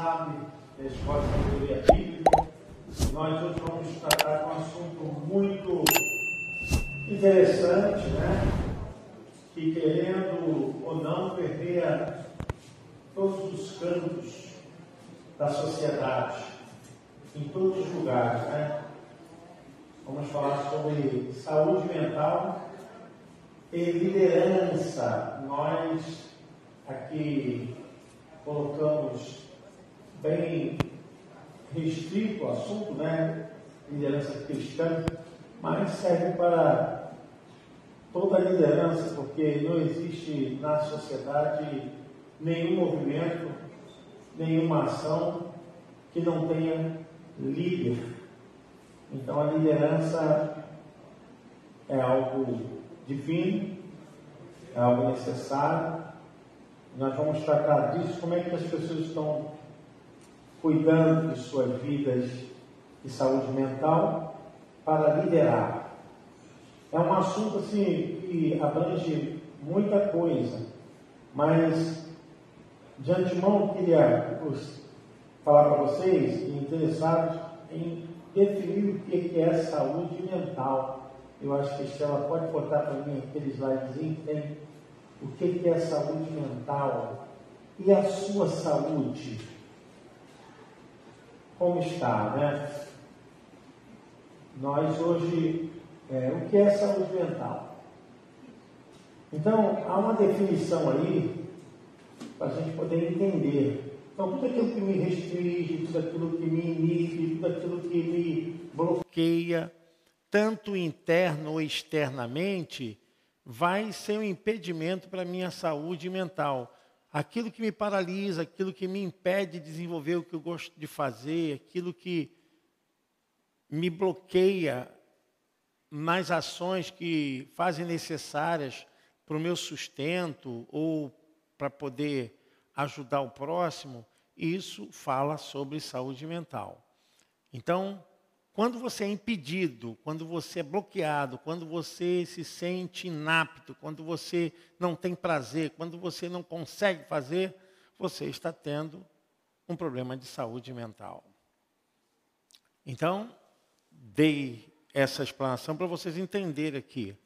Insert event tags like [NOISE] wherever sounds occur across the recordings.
sabe, da Escola de Sabedoria Bíblica. Nós hoje vamos tratar um assunto muito interessante, né? Que querendo ou não permeia todos os cantos da sociedade, em todos os lugares, né? Vamos falar sobre saúde mental e liderança. Nós aqui colocamos bem restrito o assunto, né? Liderança cristã, mas serve para toda a liderança, porque não existe na sociedade nenhum movimento, nenhuma ação que não tenha líder. Então a liderança é algo divino, é algo necessário. Nós vamos tratar disso, como é que as pessoas estão cuidando de suas vidas de saúde mental para liderar. É um assunto assim que abrange muita coisa, mas de antemão queria falar para vocês, interessados em definir o que é saúde mental. Eu acho que a Estela pode botar para mim aquele slidezinho que tem o que é saúde mental e a sua saúde como está, né? Nós hoje, é, o que é saúde mental? Então, há uma definição aí para a gente poder entender. Então, tudo aquilo que me restringe, tudo aquilo que me inibe, tudo aquilo que me bloqueia, tanto interno ou externamente, vai ser um impedimento para a minha saúde mental aquilo que me paralisa, aquilo que me impede de desenvolver o que eu gosto de fazer, aquilo que me bloqueia nas ações que fazem necessárias para o meu sustento ou para poder ajudar o próximo, isso fala sobre saúde mental. Então, quando você é impedido, quando você é bloqueado, quando você se sente inapto, quando você não tem prazer, quando você não consegue fazer, você está tendo um problema de saúde mental. Então, dei essa explanação para vocês entenderem aqui.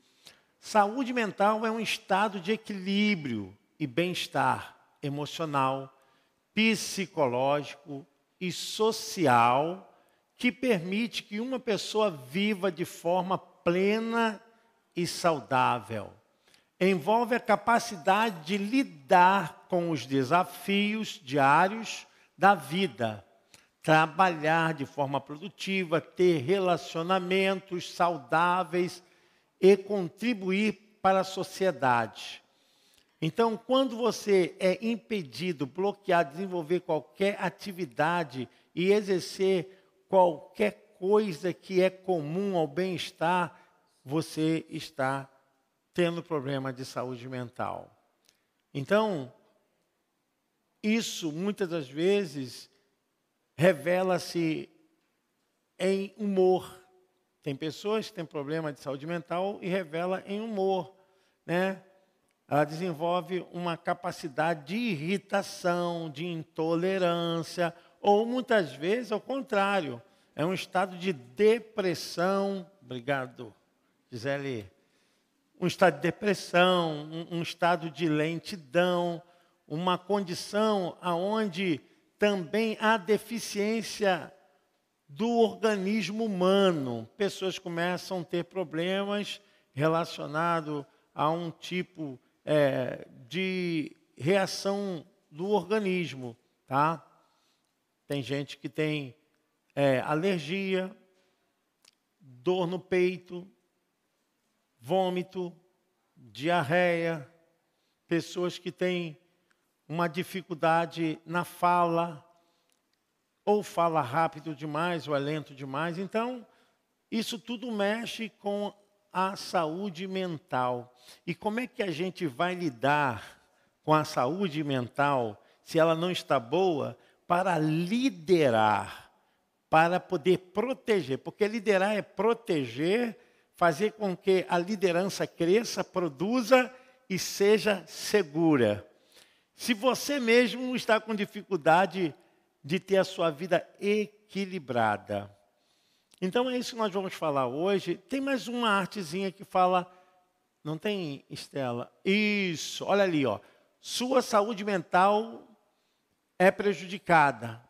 Saúde mental é um estado de equilíbrio e bem-estar emocional, psicológico e social que permite que uma pessoa viva de forma plena e saudável. Envolve a capacidade de lidar com os desafios diários da vida, trabalhar de forma produtiva, ter relacionamentos saudáveis e contribuir para a sociedade. Então, quando você é impedido, bloqueado de desenvolver qualquer atividade e exercer qualquer coisa que é comum ao bem-estar, você está tendo problema de saúde mental. Então, isso muitas das vezes revela-se em humor. Tem pessoas que têm problema de saúde mental e revela em humor, né? Ela desenvolve uma capacidade de irritação, de intolerância, ou muitas vezes ao contrário, é um estado de depressão. Obrigado, Gisele. Um estado de depressão, um, um estado de lentidão, uma condição aonde também há deficiência do organismo humano. Pessoas começam a ter problemas relacionados a um tipo é, de reação do organismo, tá? Tem gente que tem é, alergia, dor no peito, vômito, diarreia, pessoas que têm uma dificuldade na fala, ou fala rápido demais ou é lento demais. Então, isso tudo mexe com a saúde mental. E como é que a gente vai lidar com a saúde mental se ela não está boa? Para liderar, para poder proteger, porque liderar é proteger, fazer com que a liderança cresça, produza e seja segura. Se você mesmo está com dificuldade de ter a sua vida equilibrada. Então é isso que nós vamos falar hoje. Tem mais uma artezinha que fala, não tem, Estela? Isso, olha ali, ó. Sua saúde mental é prejudicada.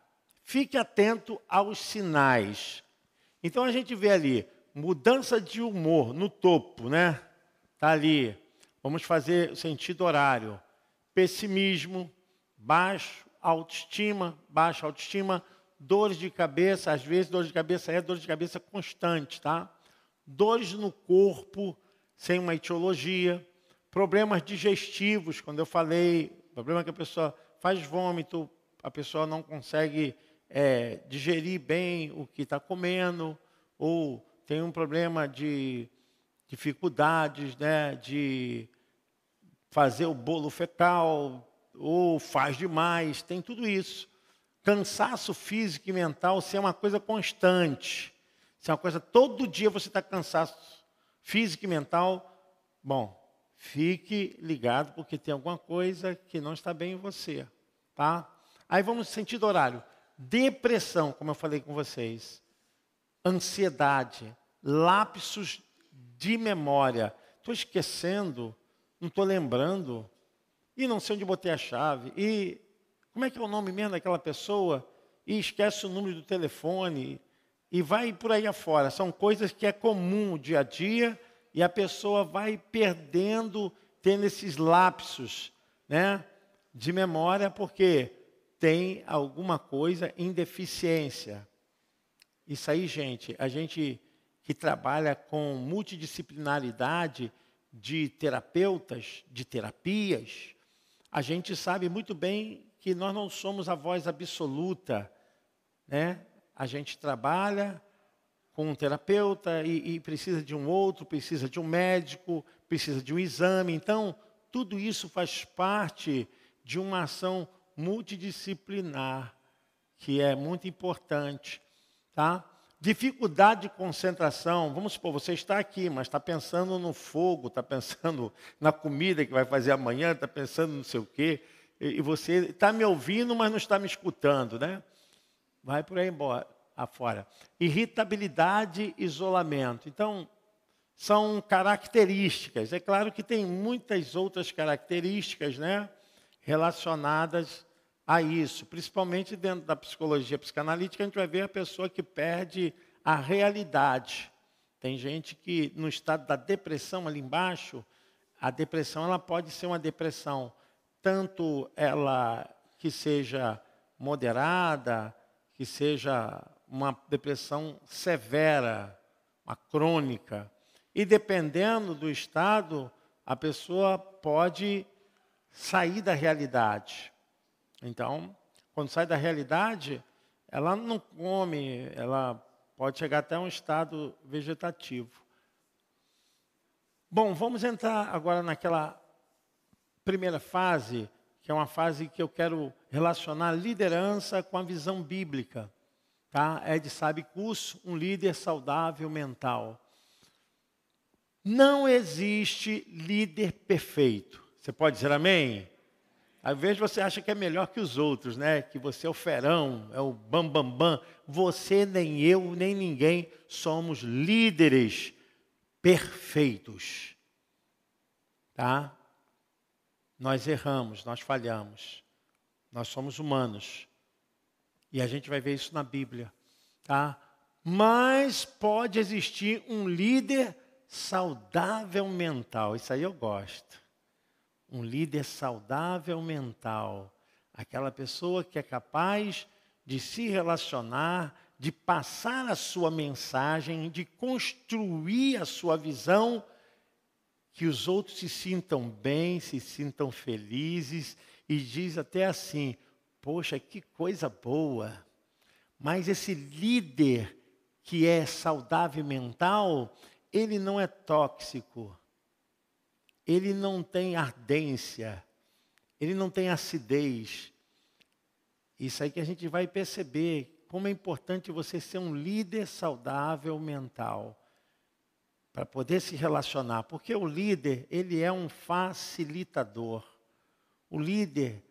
Fique atento aos sinais. Então a gente vê ali mudança de humor no topo, né? Tá ali. Vamos fazer sentido horário. Pessimismo, baixo autoestima, baixa autoestima, dores de cabeça, às vezes dor de cabeça é dor de cabeça constante, tá? Dores no corpo, sem uma etiologia, problemas digestivos, quando eu falei, problema que a pessoa faz vômito, a pessoa não consegue é, digerir bem o que está comendo, ou tem um problema de dificuldades né, de fazer o bolo fecal, ou faz demais, tem tudo isso. Cansaço físico e mental, se é uma coisa constante, se é uma coisa, todo dia você está cansado físico e mental, bom, fique ligado, porque tem alguma coisa que não está bem em você, tá? Aí vamos sentido horário. Depressão, como eu falei com vocês. Ansiedade, lapsos de memória. Estou esquecendo, não estou lembrando e não sei onde botei a chave, e como é que é o nome mesmo daquela pessoa, e esquece o número do telefone, e vai por aí afora. São coisas que é comum o dia a dia, e a pessoa vai perdendo, tendo esses lapsos né, de memória, porque tem alguma coisa em deficiência. Isso aí, gente, a gente que trabalha com multidisciplinaridade de terapeutas, de terapias, a gente sabe muito bem que nós não somos a voz absoluta, né? A gente trabalha com um terapeuta e, e, precisa de um outro, precisa de um médico, precisa de um exame. Então, tudo isso faz parte de uma ação multidisciplinar, que é muito importante, tá? Dificuldade de concentração, vamos supor, você está aqui, mas está pensando no fogo, está pensando [LAUGHS] na comida que vai fazer amanhã, está pensando não sei o quê, e você está me ouvindo, mas não está me escutando, né? Vai por aí embora, afora. Irritabilidade, isolamento. Então, são características. É claro que tem muitas outras características, né? Relacionadas a isso, principalmente dentro da psicologia psicanalítica, a gente vai ver a pessoa que perde a realidade. Tem gente que no estado da depressão ali embaixo, a depressão ela pode ser uma depressão tanto ela que seja moderada, que seja uma depressão severa, uma crônica. E dependendo do estado, a pessoa pode sair da realidade. Então, quando sai da realidade, ela não come, ela pode chegar até um estado vegetativo. Bom, vamos entrar agora naquela primeira fase, que é uma fase que eu quero relacionar liderança com a visão bíblica. Tá? Ed Sabe Curso, um líder saudável mental. Não existe líder perfeito. Você pode dizer amém? Às vezes você acha que é melhor que os outros, né? Que você é o ferão, é o bambambam. Bam, bam. Você, nem eu, nem ninguém somos líderes perfeitos. Tá? Nós erramos, nós falhamos. Nós somos humanos. E a gente vai ver isso na Bíblia, tá? Mas pode existir um líder saudável mental. Isso aí eu gosto um líder saudável mental, aquela pessoa que é capaz de se relacionar, de passar a sua mensagem, de construir a sua visão, que os outros se sintam bem, se sintam felizes e diz até assim: "Poxa, que coisa boa". Mas esse líder que é saudável mental, ele não é tóxico ele não tem ardência, ele não tem acidez. Isso aí que a gente vai perceber como é importante você ser um líder saudável mental para poder se relacionar, porque o líder, ele é um facilitador. O líder,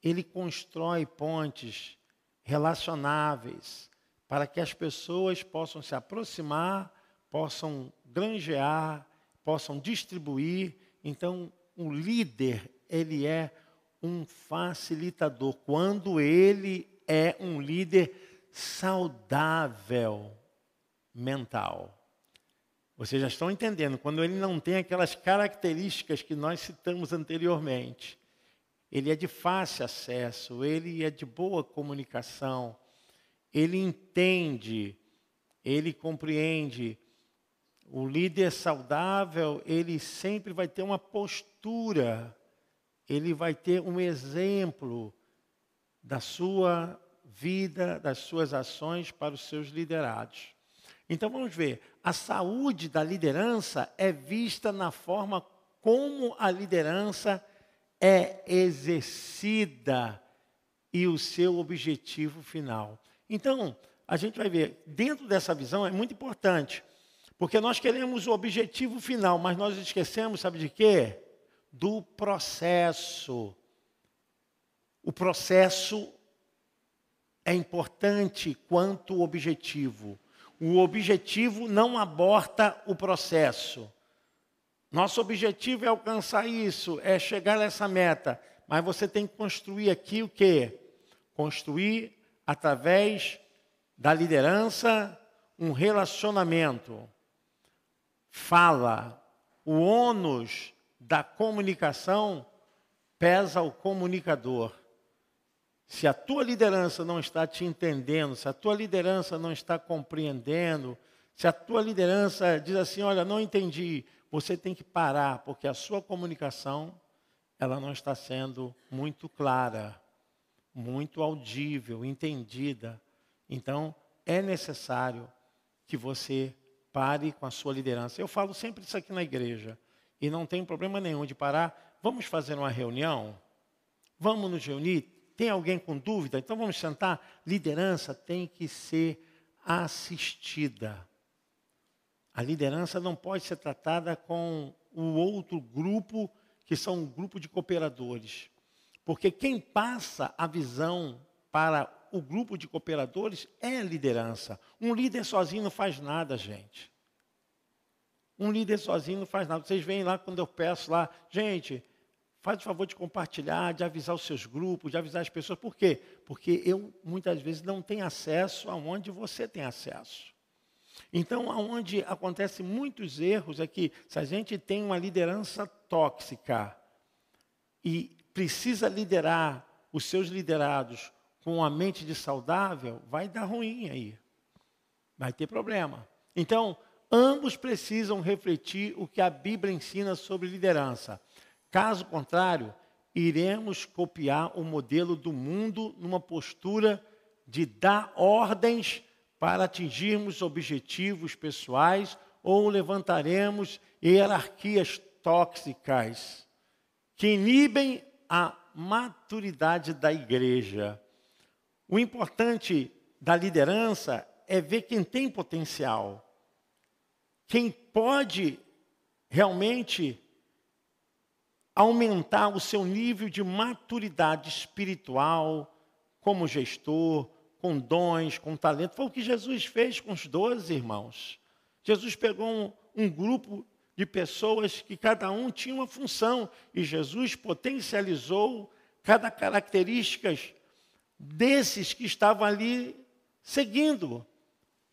ele constrói pontes, relacionáveis, para que as pessoas possam se aproximar, possam granjear, possam distribuir. Então, o líder, ele é um facilitador, quando ele é um líder saudável mental. Vocês já estão entendendo, quando ele não tem aquelas características que nós citamos anteriormente, ele é de fácil acesso, ele é de boa comunicação, ele entende, ele compreende. O líder saudável, ele sempre vai ter uma postura, ele vai ter um exemplo da sua vida, das suas ações para os seus liderados. Então vamos ver, a saúde da liderança é vista na forma como a liderança é exercida e o seu objetivo final. Então, a gente vai ver, dentro dessa visão é muito importante, porque nós queremos o objetivo final, mas nós esquecemos, sabe de quê? Do processo. O processo é importante quanto o objetivo. O objetivo não aborta o processo. Nosso objetivo é alcançar isso, é chegar nessa meta. Mas você tem que construir aqui o quê? Construir através da liderança um relacionamento. Fala. O ônus da comunicação pesa o comunicador. Se a tua liderança não está te entendendo, se a tua liderança não está compreendendo, se a tua liderança diz assim, olha, não entendi, você tem que parar, porque a sua comunicação, ela não está sendo muito clara, muito audível, entendida. Então, é necessário que você pare com a sua liderança. Eu falo sempre isso aqui na igreja, e não tem problema nenhum de parar. Vamos fazer uma reunião? Vamos nos reunir? Tem alguém com dúvida? Então vamos sentar. Liderança tem que ser assistida. A liderança não pode ser tratada com o outro grupo, que são um grupo de cooperadores. Porque quem passa a visão para o grupo de cooperadores é a liderança. Um líder sozinho não faz nada, gente. Um líder sozinho não faz nada. Vocês veem lá quando eu peço lá, gente, Faz o favor de compartilhar, de avisar os seus grupos, de avisar as pessoas. Por quê? Porque eu, muitas vezes, não tenho acesso aonde você tem acesso. Então, aonde acontecem muitos erros é que, se a gente tem uma liderança tóxica e precisa liderar os seus liderados com a mente de saudável, vai dar ruim aí. Vai ter problema. Então, ambos precisam refletir o que a Bíblia ensina sobre liderança. Caso contrário, iremos copiar o modelo do mundo numa postura de dar ordens para atingirmos objetivos pessoais ou levantaremos hierarquias tóxicas que inibem a maturidade da igreja. O importante da liderança é ver quem tem potencial, quem pode realmente aumentar o seu nível de maturidade espiritual como gestor, com dons, com talento. Foi o que Jesus fez com os doze irmãos. Jesus pegou um, um grupo de pessoas que cada um tinha uma função e Jesus potencializou cada característica desses que estavam ali seguindo.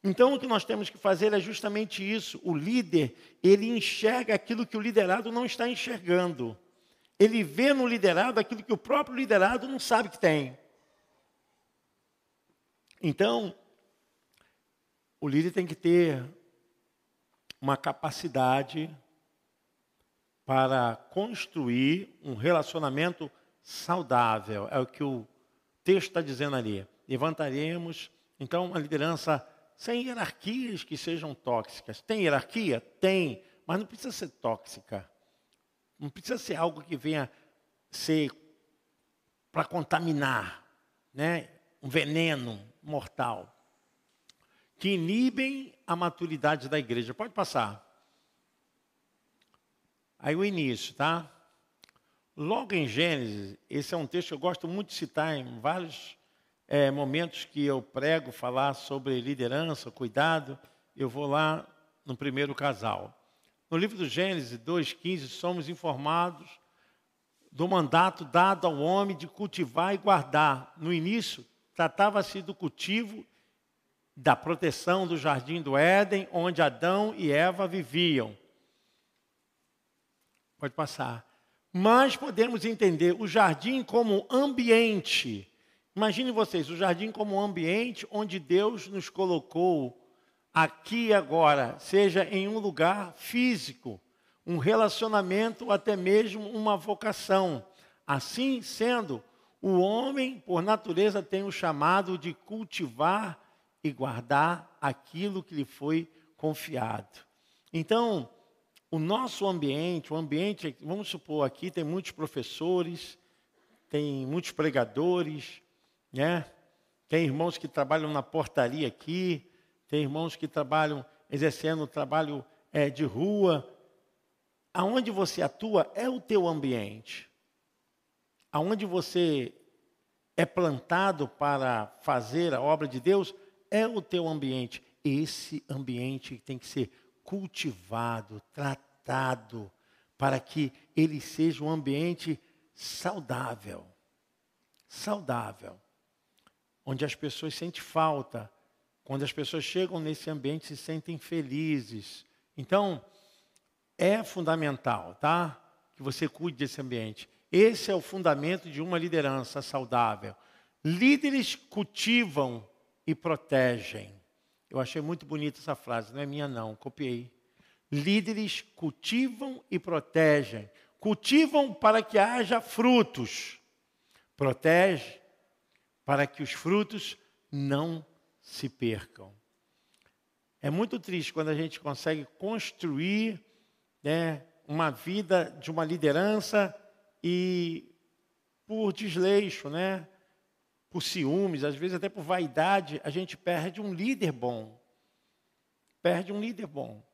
Então o que nós temos que fazer é justamente isso. O líder, ele enxerga aquilo que o liderado não está enxergando. Ele vê no liderado aquilo que o próprio liderado não sabe que tem. Então, o líder tem que ter uma capacidade para construir um relacionamento saudável. É o que o texto está dizendo ali. Levantaremos, então, uma liderança sem hierarquias que sejam tóxicas. Tem hierarquia? Tem, mas não precisa ser tóxica. Não precisa ser algo que venha ser para contaminar, né? um veneno mortal. Que inibem a maturidade da igreja. Pode passar. Aí o início, tá? Logo em Gênesis, esse é um texto que eu gosto muito de citar em vários é, momentos que eu prego falar sobre liderança, cuidado, eu vou lá no primeiro casal. No livro do Gênesis 2,15, somos informados do mandato dado ao homem de cultivar e guardar. No início, tratava-se do cultivo da proteção do jardim do Éden, onde Adão e Eva viviam. Pode passar. Mas podemos entender o jardim como ambiente Imagine vocês, o jardim como ambiente onde Deus nos colocou aqui e agora, seja em um lugar físico, um relacionamento, até mesmo uma vocação. Assim sendo, o homem, por natureza, tem o chamado de cultivar e guardar aquilo que lhe foi confiado. Então, o nosso ambiente, o ambiente, vamos supor aqui, tem muitos professores, tem muitos pregadores, né? Tem irmãos que trabalham na portaria aqui, tem irmãos que trabalham exercendo trabalho é, de rua. Aonde você atua é o teu ambiente. Aonde você é plantado para fazer a obra de Deus é o teu ambiente. Esse ambiente tem que ser cultivado, tratado, para que ele seja um ambiente saudável. Saudável onde as pessoas sentem falta, quando as pessoas chegam nesse ambiente se sentem felizes. Então, é fundamental, tá? Que você cuide desse ambiente. Esse é o fundamento de uma liderança saudável. Líderes cultivam e protegem. Eu achei muito bonita essa frase, não é minha não, copiei. Líderes cultivam e protegem. Cultivam para que haja frutos. Protege para que os frutos não se percam. É muito triste quando a gente consegue construir né, uma vida de uma liderança e por desleixo, né, por ciúmes, às vezes até por vaidade, a gente perde um líder bom. Perde um líder bom.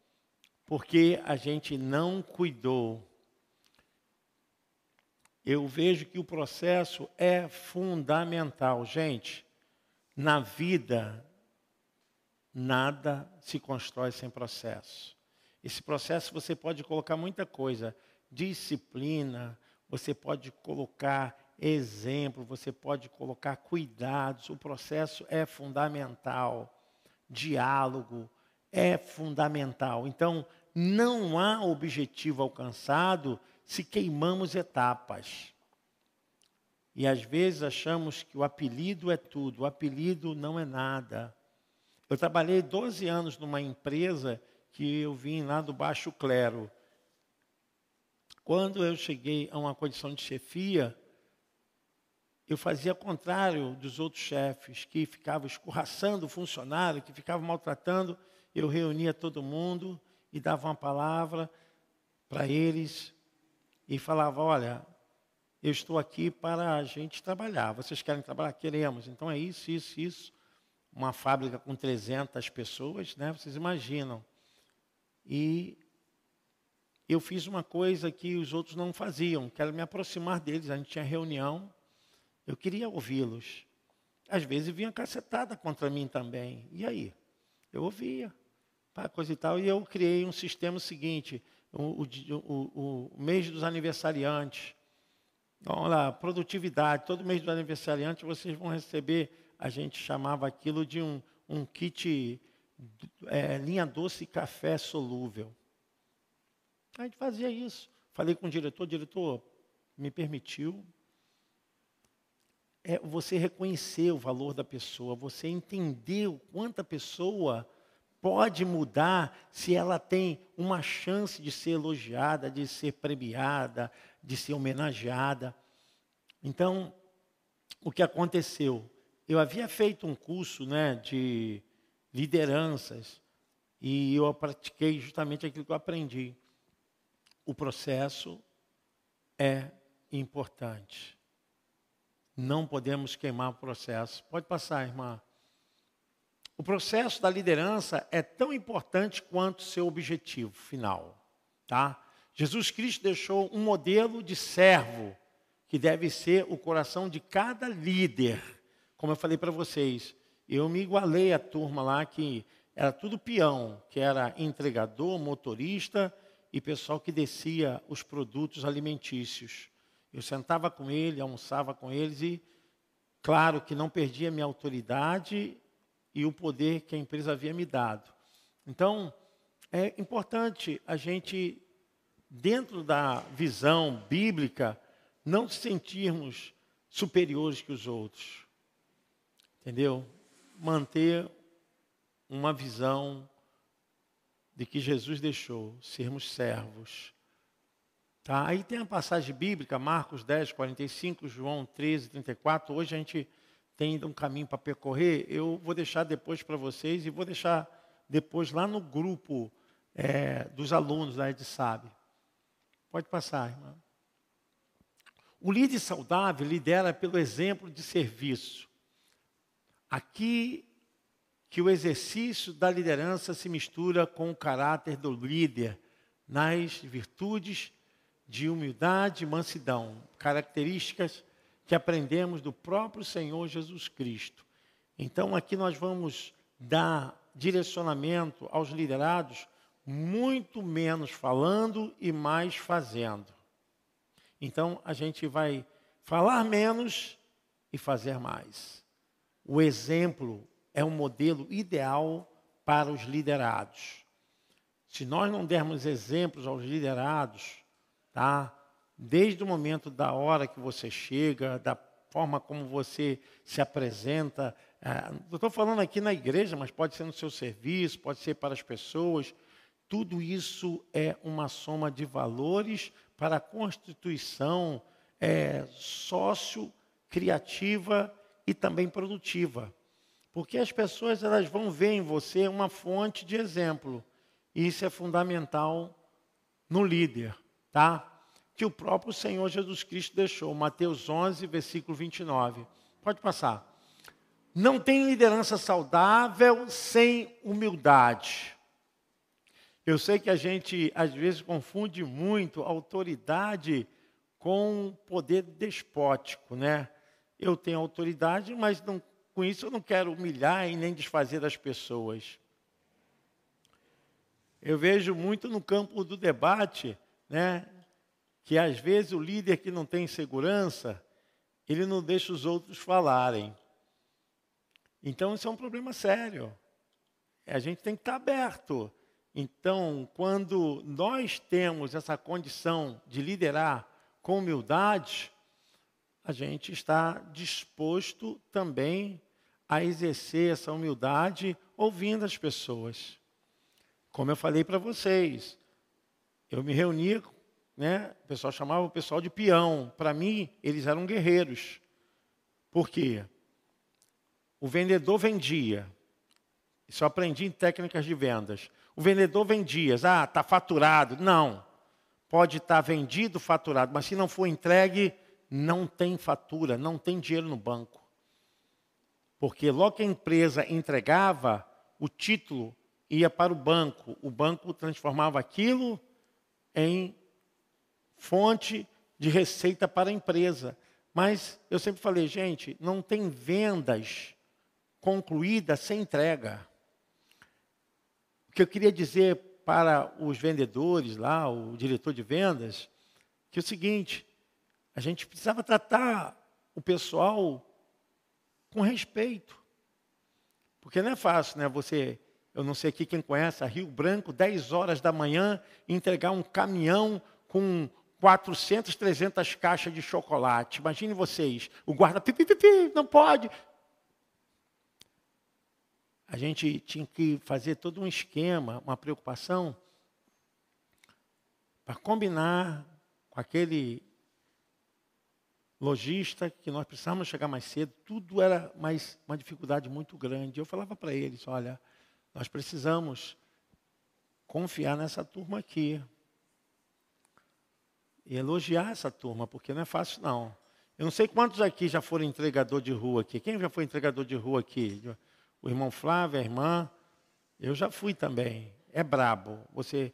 Porque a gente não cuidou eu vejo que o processo é fundamental. Gente, na vida, nada se constrói sem processo. Esse processo você pode colocar muita coisa, disciplina, você pode colocar exemplo, você pode colocar cuidados. O processo é fundamental. Diálogo é fundamental. Então, não há objetivo alcançado se queimamos etapas. E às vezes achamos que o apelido é tudo, o apelido não é nada. Eu trabalhei 12 anos numa empresa que eu vim lá do baixo clero. Quando eu cheguei a uma condição de chefia, eu fazia contrário dos outros chefes, que ficavam escorraçando o funcionário, que ficavam maltratando. Eu reunia todo mundo e dava uma palavra para eles e falava: Olha, eu estou aqui para a gente trabalhar. Vocês querem trabalhar? Queremos. Então é isso, isso, isso. Uma fábrica com 300 pessoas, né? Vocês imaginam. E eu fiz uma coisa que os outros não faziam, que era me aproximar deles. A gente tinha reunião, eu queria ouvi-los. Às vezes vinha cacetada contra mim também. E aí? Eu ouvia, coisa e tal. E eu criei um sistema seguinte: o, o, o, mês dos aniversariantes. Vamos lá, produtividade. Todo mês do aniversariante vocês vão receber, a gente chamava aquilo de um, um kit é, linha doce café solúvel. A gente fazia isso. Falei com o diretor, diretor, me permitiu. É você reconhecer o valor da pessoa, você entender o quanto a pessoa pode mudar se ela tem uma chance de ser elogiada, de ser premiada, de ser homenageada. Então, o que aconteceu? Eu havia feito um curso né, de lideranças e eu pratiquei justamente aquilo que eu aprendi. O processo é importante. Não podemos queimar o processo. Pode passar, irmã. O processo da liderança é tão importante quanto seu objetivo final, tá? Jesus Cristo deixou um modelo de servo que deve ser o coração de cada líder. como eu falei para vocês, eu me igualei à turma lá que era tudo peão, que era entregador, motorista e pessoal que descia os produtos alimentícios. Eu sentava com ele, almoçava com eles e, claro, que não perdia minha autoridade e o poder que a empresa havia me dado. Então, é importante a gente, dentro da visão bíblica, não se sentirmos superiores que os outros. Entendeu? Manter uma visão de que Jesus deixou, sermos servos. Tá? Aí tem a passagem bíblica, Marcos 10, 45, João 13, 34. Hoje a gente tem ainda um caminho para percorrer. Eu vou deixar depois para vocês e vou deixar depois lá no grupo é, dos alunos da EdSab. Pode passar, irmão. O líder saudável lidera pelo exemplo de serviço. Aqui que o exercício da liderança se mistura com o caráter do líder nas virtudes de humildade e mansidão, características que aprendemos do próprio Senhor Jesus Cristo. Então aqui nós vamos dar direcionamento aos liderados muito menos falando e mais fazendo. Então a gente vai falar menos e fazer mais. O exemplo é um modelo ideal para os liderados. Se nós não dermos exemplos aos liderados, tá? Desde o momento da hora que você chega, da forma como você se apresenta, é, estou falando aqui na igreja, mas pode ser no seu serviço, pode ser para as pessoas. Tudo isso é uma soma de valores para a constituição é, sócio-criativa e também produtiva. Porque as pessoas elas vão ver em você uma fonte de exemplo. E isso é fundamental no líder, tá? Que o próprio Senhor Jesus Cristo deixou. Mateus 11, versículo 29. Pode passar. Não tem liderança saudável sem humildade. Eu sei que a gente às vezes confunde muito autoridade com poder despótico, né? Eu tenho autoridade, mas não, com isso eu não quero humilhar e nem desfazer das pessoas. Eu vejo muito no campo do debate, né, que às vezes o líder que não tem segurança, ele não deixa os outros falarem. Então isso é um problema sério. A gente tem que estar aberto então, quando nós temos essa condição de liderar com humildade, a gente está disposto também a exercer essa humildade ouvindo as pessoas. Como eu falei para vocês, eu me reunia, né, o pessoal chamava o pessoal de peão. Para mim, eles eram guerreiros. Por quê? O vendedor vendia. Isso eu aprendi em técnicas de vendas. O vendedor vendia, ah, está faturado. Não. Pode estar tá vendido, faturado, mas se não for entregue, não tem fatura, não tem dinheiro no banco. Porque logo que a empresa entregava, o título ia para o banco. O banco transformava aquilo em fonte de receita para a empresa. Mas eu sempre falei, gente, não tem vendas concluídas sem entrega. O que eu queria dizer para os vendedores lá, o diretor de vendas, que é o seguinte, a gente precisava tratar o pessoal com respeito. Porque não é fácil, né? Você, eu não sei aqui quem conhece, a Rio Branco, 10 horas da manhã, entregar um caminhão com 400, 300 caixas de chocolate. Imagine vocês, o guarda, pipi, pipi, não pode a gente tinha que fazer todo um esquema, uma preocupação, para combinar com aquele lojista que nós precisávamos chegar mais cedo, tudo era mais uma dificuldade muito grande. Eu falava para eles, olha, nós precisamos confiar nessa turma aqui. E elogiar essa turma, porque não é fácil não. Eu não sei quantos aqui já foram entregador de rua aqui. Quem já foi entregador de rua aqui? o irmão Flávio, a irmã, eu já fui também. É brabo. Você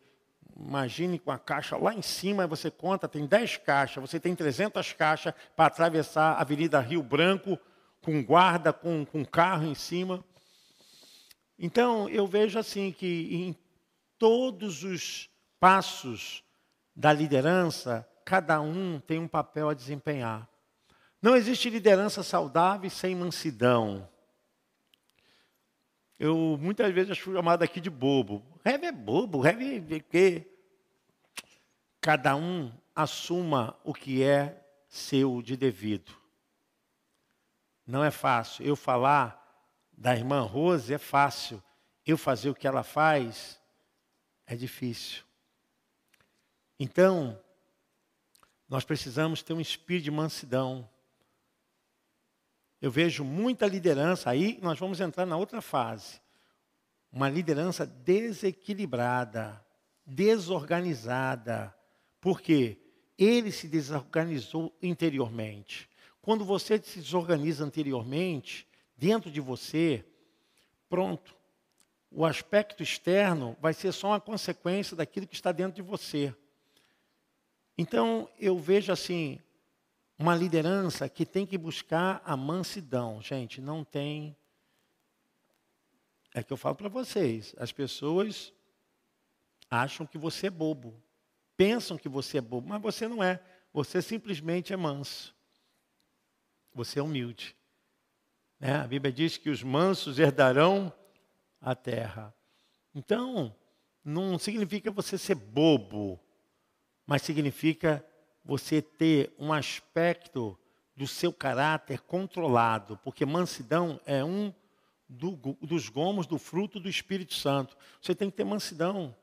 imagine com a caixa lá em cima, você conta, tem 10 caixas, você tem 300 caixas para atravessar a Avenida Rio Branco com guarda, com, com carro em cima. Então, eu vejo assim que em todos os passos da liderança, cada um tem um papel a desempenhar. Não existe liderança saudável sem mansidão. Eu muitas vezes fui chamado aqui de bobo. Reve é bobo, reve é que cada um assuma o que é seu de devido. Não é fácil. Eu falar da irmã Rose é fácil. Eu fazer o que ela faz é difícil. Então, nós precisamos ter um espírito de mansidão. Eu vejo muita liderança, aí nós vamos entrar na outra fase. Uma liderança desequilibrada, desorganizada. Por quê? Ele se desorganizou interiormente. Quando você se desorganiza anteriormente, dentro de você, pronto. O aspecto externo vai ser só uma consequência daquilo que está dentro de você. Então, eu vejo assim, uma liderança que tem que buscar a mansidão. Gente, não tem. É que eu falo para vocês: as pessoas acham que você é bobo, pensam que você é bobo, mas você não é. Você simplesmente é manso. Você é humilde. Né? A Bíblia diz que os mansos herdarão a terra. Então, não significa você ser bobo, mas significa você ter um aspecto do seu caráter controlado, porque mansidão é um do, dos gomos do fruto do Espírito Santo. Você tem que ter mansidão.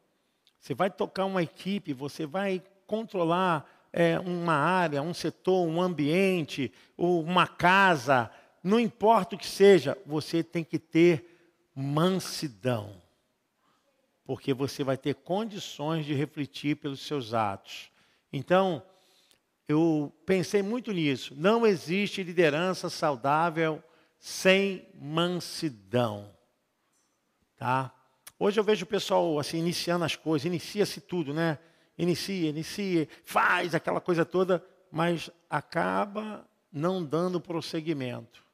Você vai tocar uma equipe, você vai controlar é, uma área, um setor, um ambiente, uma casa, não importa o que seja, você tem que ter mansidão. Porque você vai ter condições de refletir pelos seus atos. Então, eu pensei muito nisso. Não existe liderança saudável sem mansidão. Tá? Hoje eu vejo o pessoal assim iniciando as coisas, inicia-se tudo, né? Inicia, inicia, faz aquela coisa toda, mas acaba não dando prosseguimento.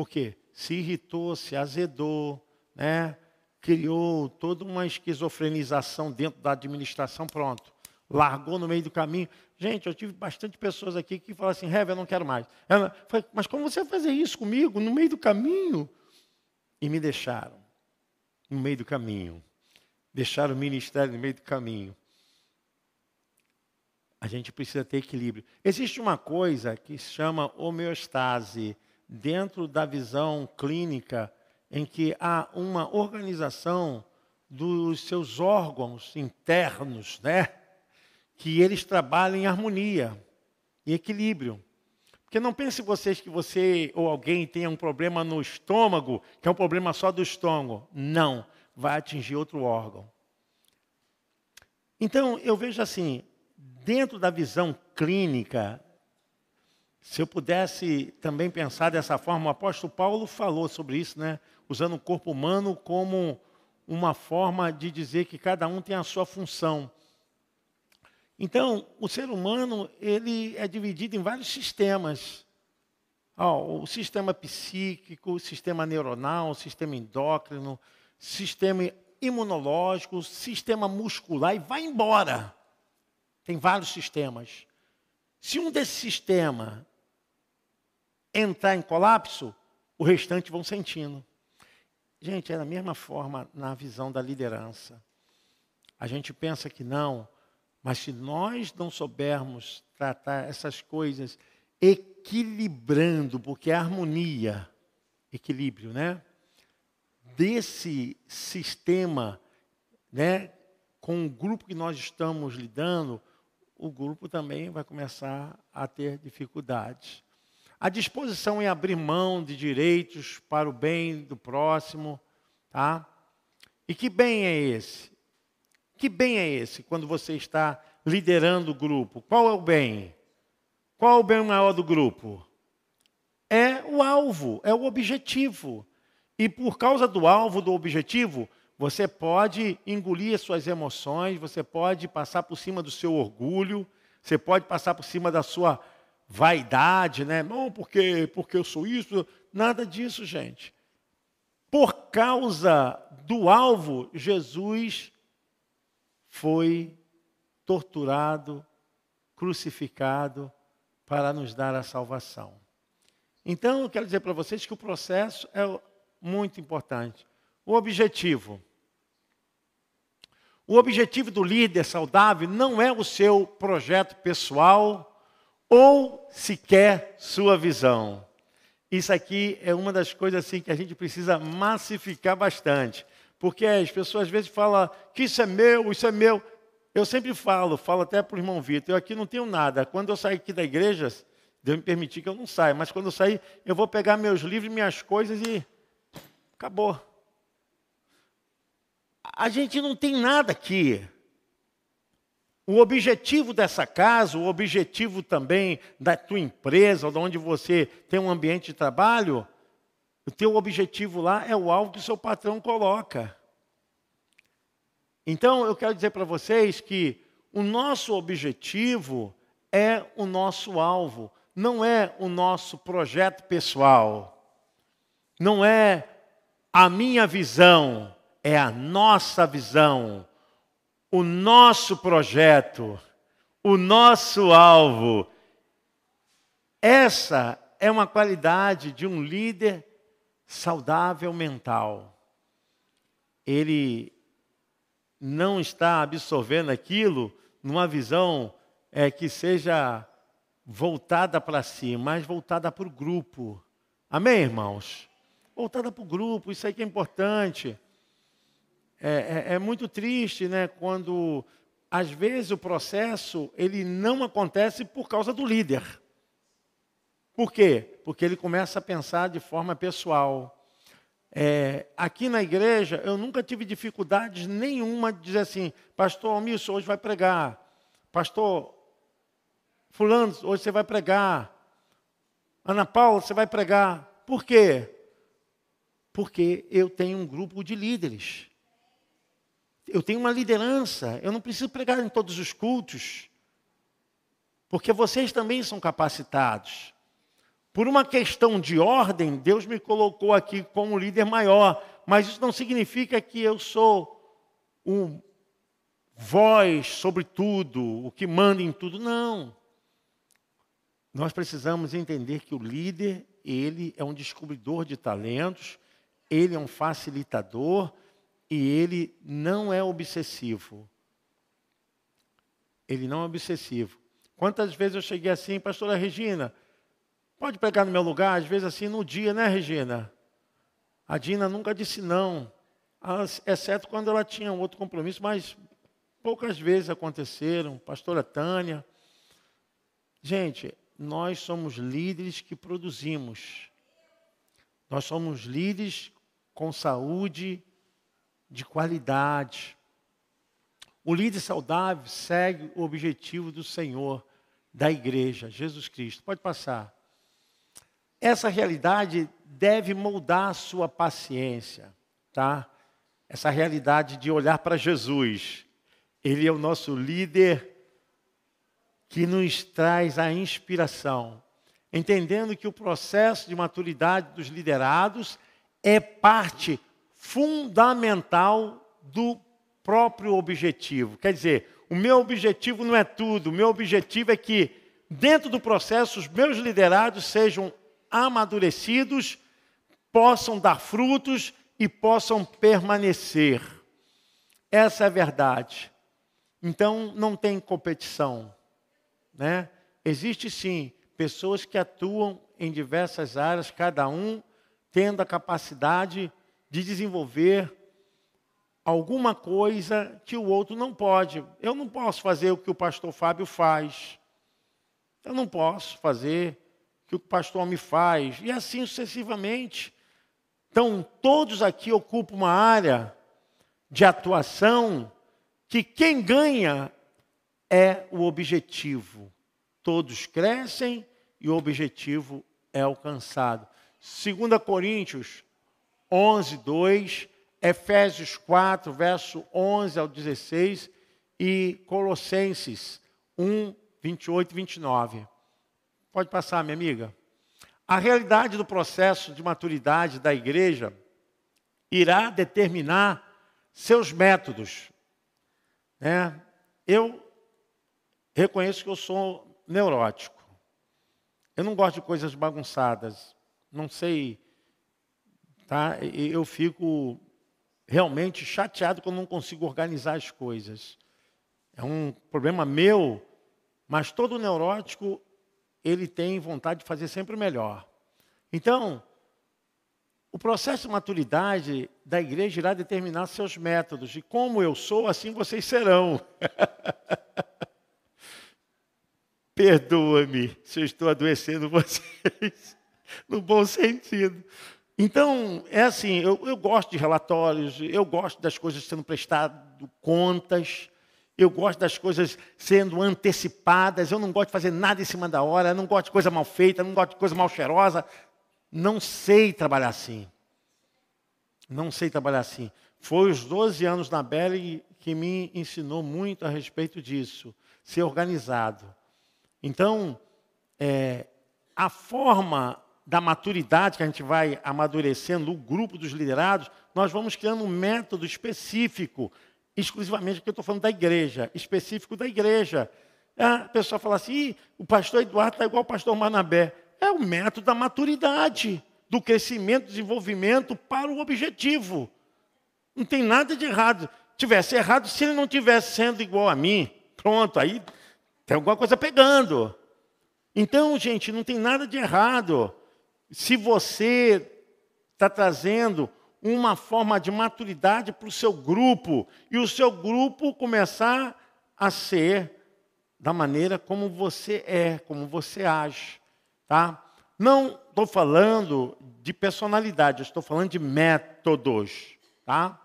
Por quê? Se irritou, se azedou, né? Criou toda uma esquizofrenização dentro da administração, pronto largou no meio do caminho. Gente, eu tive bastante pessoas aqui que falaram assim, Hever, eu não quero mais. Ela mas como você vai fazer isso comigo, no meio do caminho? E me deixaram, no meio do caminho. Deixaram o ministério no meio do caminho. A gente precisa ter equilíbrio. Existe uma coisa que se chama homeostase, dentro da visão clínica, em que há uma organização dos seus órgãos internos, né? que eles trabalham em harmonia, em equilíbrio. Porque não pense vocês que você ou alguém tenha um problema no estômago, que é um problema só do estômago. Não, vai atingir outro órgão. Então, eu vejo assim, dentro da visão clínica, se eu pudesse também pensar dessa forma, o apóstolo Paulo falou sobre isso, né? Usando o corpo humano como uma forma de dizer que cada um tem a sua função. Então, o ser humano ele é dividido em vários sistemas. Oh, o sistema psíquico, o sistema neuronal, o sistema endócrino, sistema imunológico, sistema muscular, e vai embora. Tem vários sistemas. Se um desses sistemas entrar em colapso, o restante vão sentindo. Gente, é da mesma forma na visão da liderança. A gente pensa que não, mas se nós não soubermos tratar essas coisas equilibrando, porque é harmonia, equilíbrio, né? Desse sistema, né? Com o grupo que nós estamos lidando, o grupo também vai começar a ter dificuldades. A disposição em abrir mão de direitos para o bem do próximo, tá? E que bem é esse? Que bem é esse quando você está liderando o grupo? Qual é o bem? Qual é o bem maior do grupo? É o alvo, é o objetivo. E por causa do alvo, do objetivo, você pode engolir as suas emoções, você pode passar por cima do seu orgulho, você pode passar por cima da sua vaidade, né? Não, porque, porque eu sou isso. Nada disso, gente. Por causa do alvo, Jesus foi torturado, crucificado para nos dar a salvação. Então, eu quero dizer para vocês que o processo é muito importante. O objetivo. O objetivo do líder saudável não é o seu projeto pessoal ou sequer sua visão. Isso aqui é uma das coisas assim que a gente precisa massificar bastante. Porque as pessoas às vezes falam que isso é meu, isso é meu. Eu sempre falo, falo até para o irmão Vitor, eu aqui não tenho nada. Quando eu sair aqui da igreja, Deus me permitir que eu não saia, mas quando eu sair, eu vou pegar meus livros, minhas coisas e acabou. A gente não tem nada aqui. O objetivo dessa casa, o objetivo também da tua empresa, ou de onde você tem um ambiente de trabalho, o teu objetivo lá é o alvo que o seu patrão coloca. Então, eu quero dizer para vocês que o nosso objetivo é o nosso alvo, não é o nosso projeto pessoal, não é a minha visão, é a nossa visão, o nosso projeto, o nosso alvo. Essa é uma qualidade de um líder saudável mental. Ele não está absorvendo aquilo numa visão é, que seja voltada para si, mas voltada para o grupo. Amém, irmãos? Voltada para o grupo, isso aí que é importante. É, é, é muito triste, né, quando às vezes o processo ele não acontece por causa do líder. Por quê? Porque ele começa a pensar de forma pessoal. É, aqui na igreja, eu nunca tive dificuldades nenhuma de dizer assim, pastor Almilson, hoje vai pregar. Pastor Fulano, hoje você vai pregar. Ana Paula, você vai pregar. Por quê? Porque eu tenho um grupo de líderes. Eu tenho uma liderança. Eu não preciso pregar em todos os cultos. Porque vocês também são capacitados. Por uma questão de ordem, Deus me colocou aqui como líder maior, mas isso não significa que eu sou um voz sobre tudo, o que manda em tudo, não. Nós precisamos entender que o líder, ele é um descobridor de talentos, ele é um facilitador e ele não é obsessivo. Ele não é obsessivo. Quantas vezes eu cheguei assim, pastora Regina, Pode pegar no meu lugar, às vezes assim, no dia, né, Regina? A Dina nunca disse não, exceto quando ela tinha um outro compromisso, mas poucas vezes aconteceram. Pastora Tânia. Gente, nós somos líderes que produzimos. Nós somos líderes com saúde de qualidade. O líder saudável segue o objetivo do Senhor, da igreja, Jesus Cristo. Pode passar. Essa realidade deve moldar sua paciência, tá? Essa realidade de olhar para Jesus. Ele é o nosso líder que nos traz a inspiração, entendendo que o processo de maturidade dos liderados é parte fundamental do próprio objetivo. Quer dizer, o meu objetivo não é tudo, o meu objetivo é que, dentro do processo, os meus liderados sejam amadurecidos, possam dar frutos e possam permanecer. Essa é a verdade. Então não tem competição, né? Existe sim pessoas que atuam em diversas áreas, cada um tendo a capacidade de desenvolver alguma coisa que o outro não pode. Eu não posso fazer o que o pastor Fábio faz. Eu não posso fazer que o pastor me faz, e assim sucessivamente. Então, todos aqui ocupam uma área de atuação que quem ganha é o objetivo. Todos crescem e o objetivo é alcançado. 2 Coríntios 11, 2, Efésios 4, verso 11 ao 16 e Colossenses 1, 28 e 29. Pode passar, minha amiga. A realidade do processo de maturidade da igreja irá determinar seus métodos. Né? Eu reconheço que eu sou neurótico. Eu não gosto de coisas bagunçadas. Não sei, tá? Eu fico realmente chateado quando não consigo organizar as coisas. É um problema meu, mas todo neurótico ele tem vontade de fazer sempre o melhor. Então, o processo de maturidade da igreja irá determinar seus métodos. E como eu sou, assim vocês serão. [LAUGHS] Perdoa-me se eu estou adoecendo vocês, [LAUGHS] no bom sentido. Então, é assim, eu, eu, gosto de relatórios, eu gosto das coisas sendo prestadas contas, eu gosto das coisas sendo antecipadas, eu não gosto de fazer nada em cima da hora, não gosto de coisa mal feita, não gosto de coisa mal cheirosa. Não sei trabalhar assim. Não sei trabalhar assim. Foi os 12 anos na Belly que me ensinou muito a respeito disso, ser organizado. Então, é, a forma da maturidade que a gente vai amadurecendo, o grupo dos liderados, nós vamos criando um método específico, exclusivamente, porque eu estou falando da igreja, específico da igreja. A pessoa fala assim, o pastor Eduardo está igual o pastor Manabé. É o método da maturidade, do crescimento, desenvolvimento para o objetivo. Não tem nada de errado. Tivesse errado se ele não tivesse sendo igual a mim. Pronto, aí tem alguma coisa pegando. Então, gente, não tem nada de errado. Se você está trazendo uma forma de maturidade para o seu grupo e o seu grupo começar a ser da maneira como você é, como você age, tá? Não estou falando de personalidade, estou falando de métodos, tá?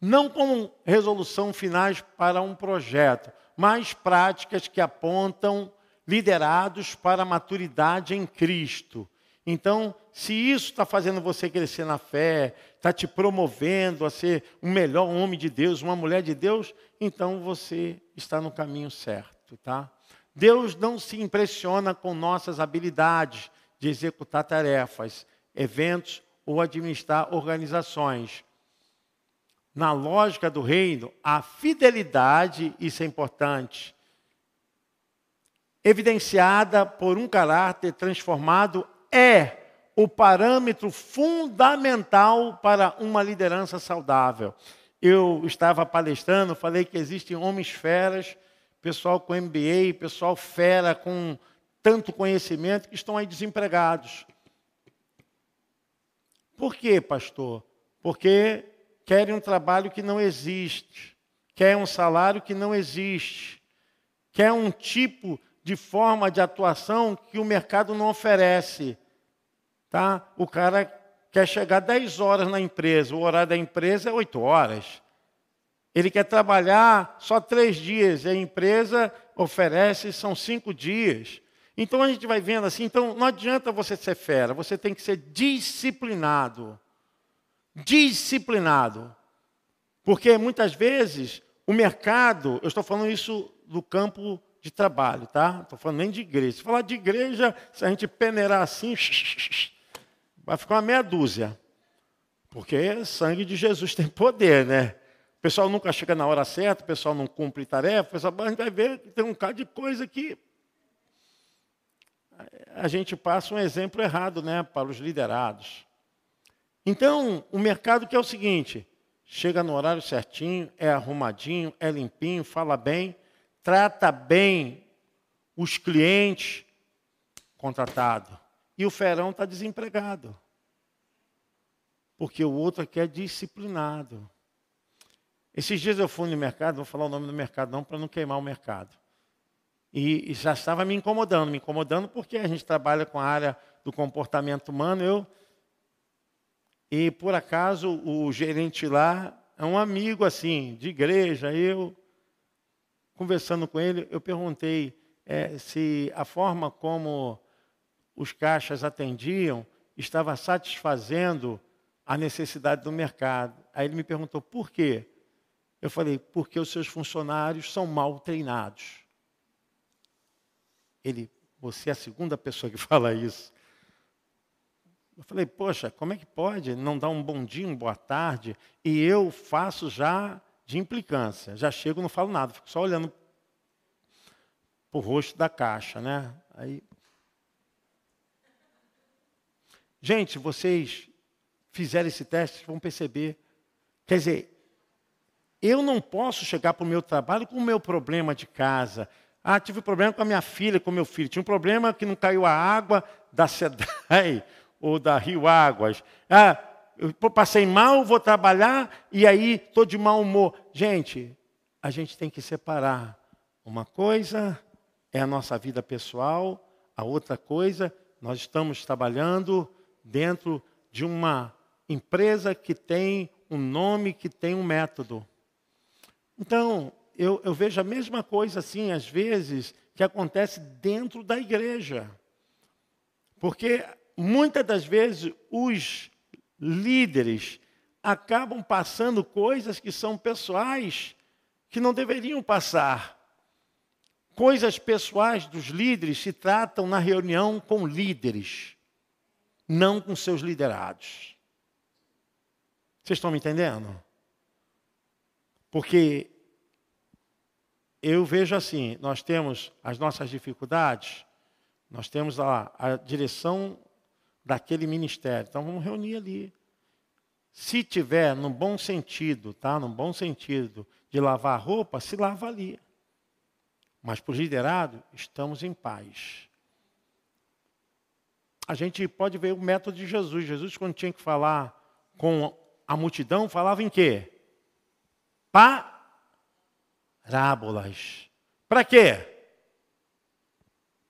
Não como resolução finais para um projeto, mas práticas que apontam liderados para a maturidade em Cristo. Então, se isso está fazendo você crescer na fé, está te promovendo a ser um melhor homem de Deus, uma mulher de Deus, então você está no caminho certo, tá? Deus não se impressiona com nossas habilidades de executar tarefas, eventos ou administrar organizações. Na lógica do reino, a fidelidade, isso é importante, evidenciada por um caráter transformado é o parâmetro fundamental para uma liderança saudável. Eu estava palestrando, falei que existem homens feras, pessoal com MBA, pessoal fera com tanto conhecimento que estão aí desempregados. Por quê, pastor? Porque querem um trabalho que não existe, querem um salário que não existe, quer um tipo de forma de atuação que o mercado não oferece. Tá? O cara quer chegar 10 horas na empresa, o horário da empresa é 8 horas. Ele quer trabalhar só três dias, e a empresa oferece, são cinco dias. Então a gente vai vendo assim, então não adianta você ser fera, você tem que ser disciplinado. Disciplinado. Porque muitas vezes o mercado, eu estou falando isso do campo de trabalho, tá? Estou falando nem de igreja. Se falar de igreja, se a gente peneirar assim, [LAUGHS] vai ficar uma meia dúzia. Porque sangue de Jesus [LAUGHS] tem poder, né? O pessoal nunca chega na hora certa, o pessoal não cumpre tarefa, o pessoal a gente vai ver que tem um bocado de coisa que a gente passa um exemplo errado né, para os liderados. Então, o mercado que é o seguinte, chega no horário certinho, é arrumadinho, é limpinho, fala bem, trata bem os clientes contratado. E o ferão está desempregado. Porque o outro aqui é disciplinado. Esses dias eu fui no mercado, vou falar o nome do mercado não, para não queimar o mercado. E, e, já estava me incomodando, me incomodando porque a gente trabalha com a área do comportamento humano. Eu, e por acaso o gerente lá é um amigo assim, de igreja, eu conversando com ele, eu perguntei é, se a forma como os caixas atendiam estava satisfazendo a necessidade do mercado. Aí ele me perguntou por quê? Eu falei, porque os seus funcionários são mal treinados. Ele, Você é a segunda pessoa que [LAUGHS] fala isso. Eu falei, poxa, como é que pode não dar um bom dia, uma boa tarde? E eu faço já de implicância. Já chego, não falo nada, fico só olhando para o rosto da caixa, né? Aí... Gente, vocês fizeram esse teste, vão perceber. Quer dizer, eu não posso chegar para o meu trabalho com o meu problema de casa. Ah, tive um problema com a minha filha, com meu filho. Tinha um problema que não caiu a água da [LAUGHS] SEDAI ou da Rio Águas. Ah, eu passei mal, vou trabalhar e aí estou de mau humor. Gente, a gente tem que separar. Uma coisa é a nossa vida pessoal, a outra coisa, nós estamos trabalhando dentro de uma empresa que tem um nome, que tem um método. Então, eu, eu vejo a mesma coisa assim, às vezes, que acontece dentro da igreja. Porque muitas das vezes os líderes acabam passando coisas que são pessoais que não deveriam passar. Coisas pessoais dos líderes se tratam na reunião com líderes, não com seus liderados. Vocês estão me entendendo? Porque eu vejo assim, nós temos as nossas dificuldades, nós temos a, a direção daquele ministério. Então vamos reunir ali. Se tiver no bom sentido, tá? No bom sentido de lavar roupa, se lava ali. Mas para o liderado, estamos em paz. A gente pode ver o método de Jesus. Jesus, quando tinha que falar com a multidão, falava em quê? Parábolas. Para quê?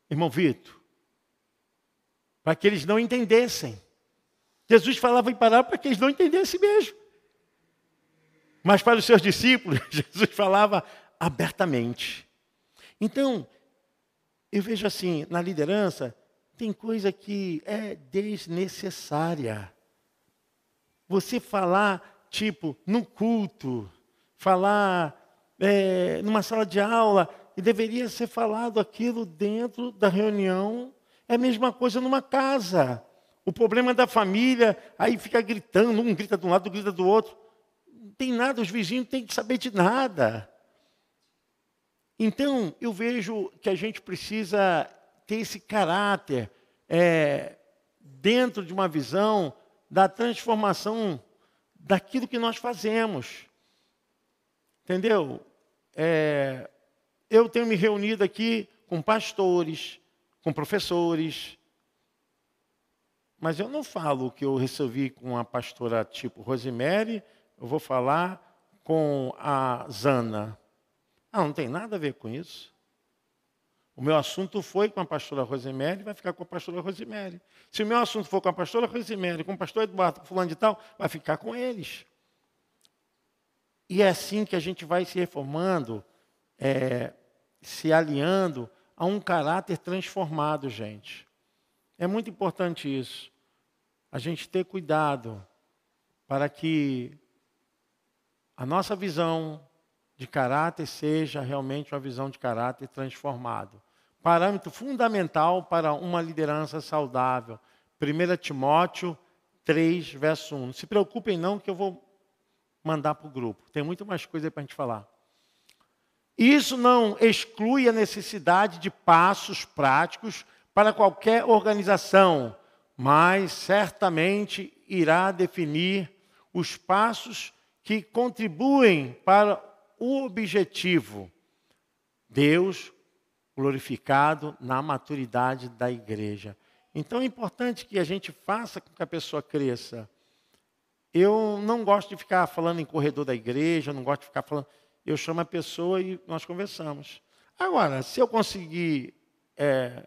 Irmão Vitor, para que eles não entendessem. Jesus falava em parábola para que eles não entendessem mesmo. Mas para os seus discípulos, [LAUGHS] Jesus falava abertamente. Então, eu vejo assim, na liderança, tem coisa que é desnecessária. Você falar, tipo, no culto, falar é, numa sala de aula, e deveria ser falado aquilo dentro da reunião é a mesma coisa numa casa. O problema da família, aí fica gritando, um grita de um lado, outro grita do outro. Não tem nada, os vizinhos têm que saber de nada. Então, eu vejo que a gente precisa ter esse caráter é, dentro de uma visão da transformação daquilo que nós fazemos. Entendeu? É, eu tenho me reunido aqui com pastores, com professores. Mas eu não falo que eu recebi com a pastora tipo Rosemary, eu vou falar com a Zana. Ah, não tem nada a ver com isso. O meu assunto foi com a pastora Rosemary, vai ficar com a pastora Rosemary. Se o meu assunto for com a pastora Rosemary, com o pastor Eduardo, com fulano de tal, vai ficar com eles. E é assim que a gente vai se reformando, é, se alinhando a um caráter transformado, gente. É muito importante isso. A gente ter cuidado para que a nossa visão de caráter seja realmente uma visão de caráter transformado. Parâmetro fundamental para uma liderança saudável. 1 Timóteo 3, verso 1. Não se preocupem não que eu vou mandar para o grupo. Tem muito mais coisa para a gente falar. Isso não exclui a necessidade de passos práticos para qualquer organização, mas certamente irá definir os passos que contribuem para o objetivo. Deus glorificado na maturidade da igreja. Então é importante que a gente faça com que a pessoa cresça. Eu não gosto de ficar falando em corredor da igreja, não gosto de ficar falando eu chamo a pessoa e nós conversamos. Agora, se eu conseguir é,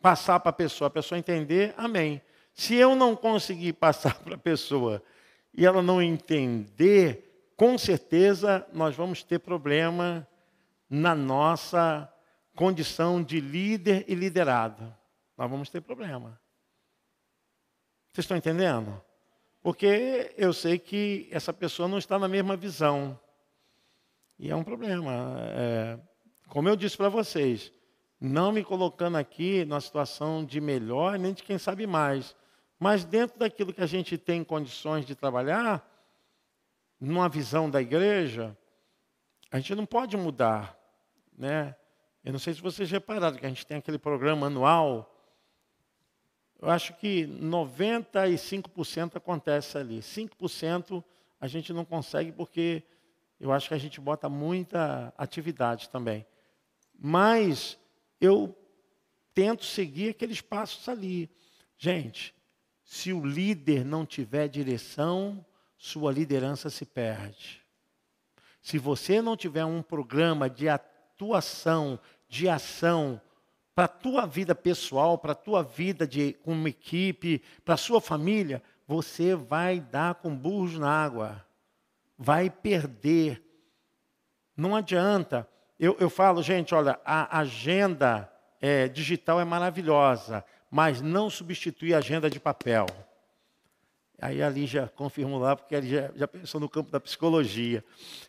passar para a pessoa, a pessoa entender, amém. Se eu não conseguir [LAUGHS] passar para a pessoa e ela não entender, com certeza nós vamos ter problema na nossa condição de líder e liderado. Nós vamos ter problema. Vocês estão entendendo? Porque eu sei que essa pessoa não está na mesma visão. E é um problema. É, como eu disse para vocês, não me colocando aqui numa situação de melhor, nem de quem sabe mais. Mas dentro daquilo que a gente tem condições de trabalhar, numa visão da igreja, a gente não pode mudar. Né? Eu não sei se vocês repararam que a gente tem aquele programa anual. Eu acho que 95% acontece ali. 5% a gente não consegue porque eu acho que a gente bota muita atividade também. Mas eu tento seguir aqueles passos ali. Gente, se o líder não tiver direção, sua liderança se perde. Se você não tiver um programa de atuação, de ação, para a tua vida pessoal, para a tua vida de, uma equipe, para a sua família, você vai dar com burros na água. Vai perder. Não adianta. Eu, eu falo, gente, olha, a agenda é, digital é maravilhosa, mas não substitui a agenda de papel. Aí ali já confirmou lá, porque ele já pensou no campo da psicologia.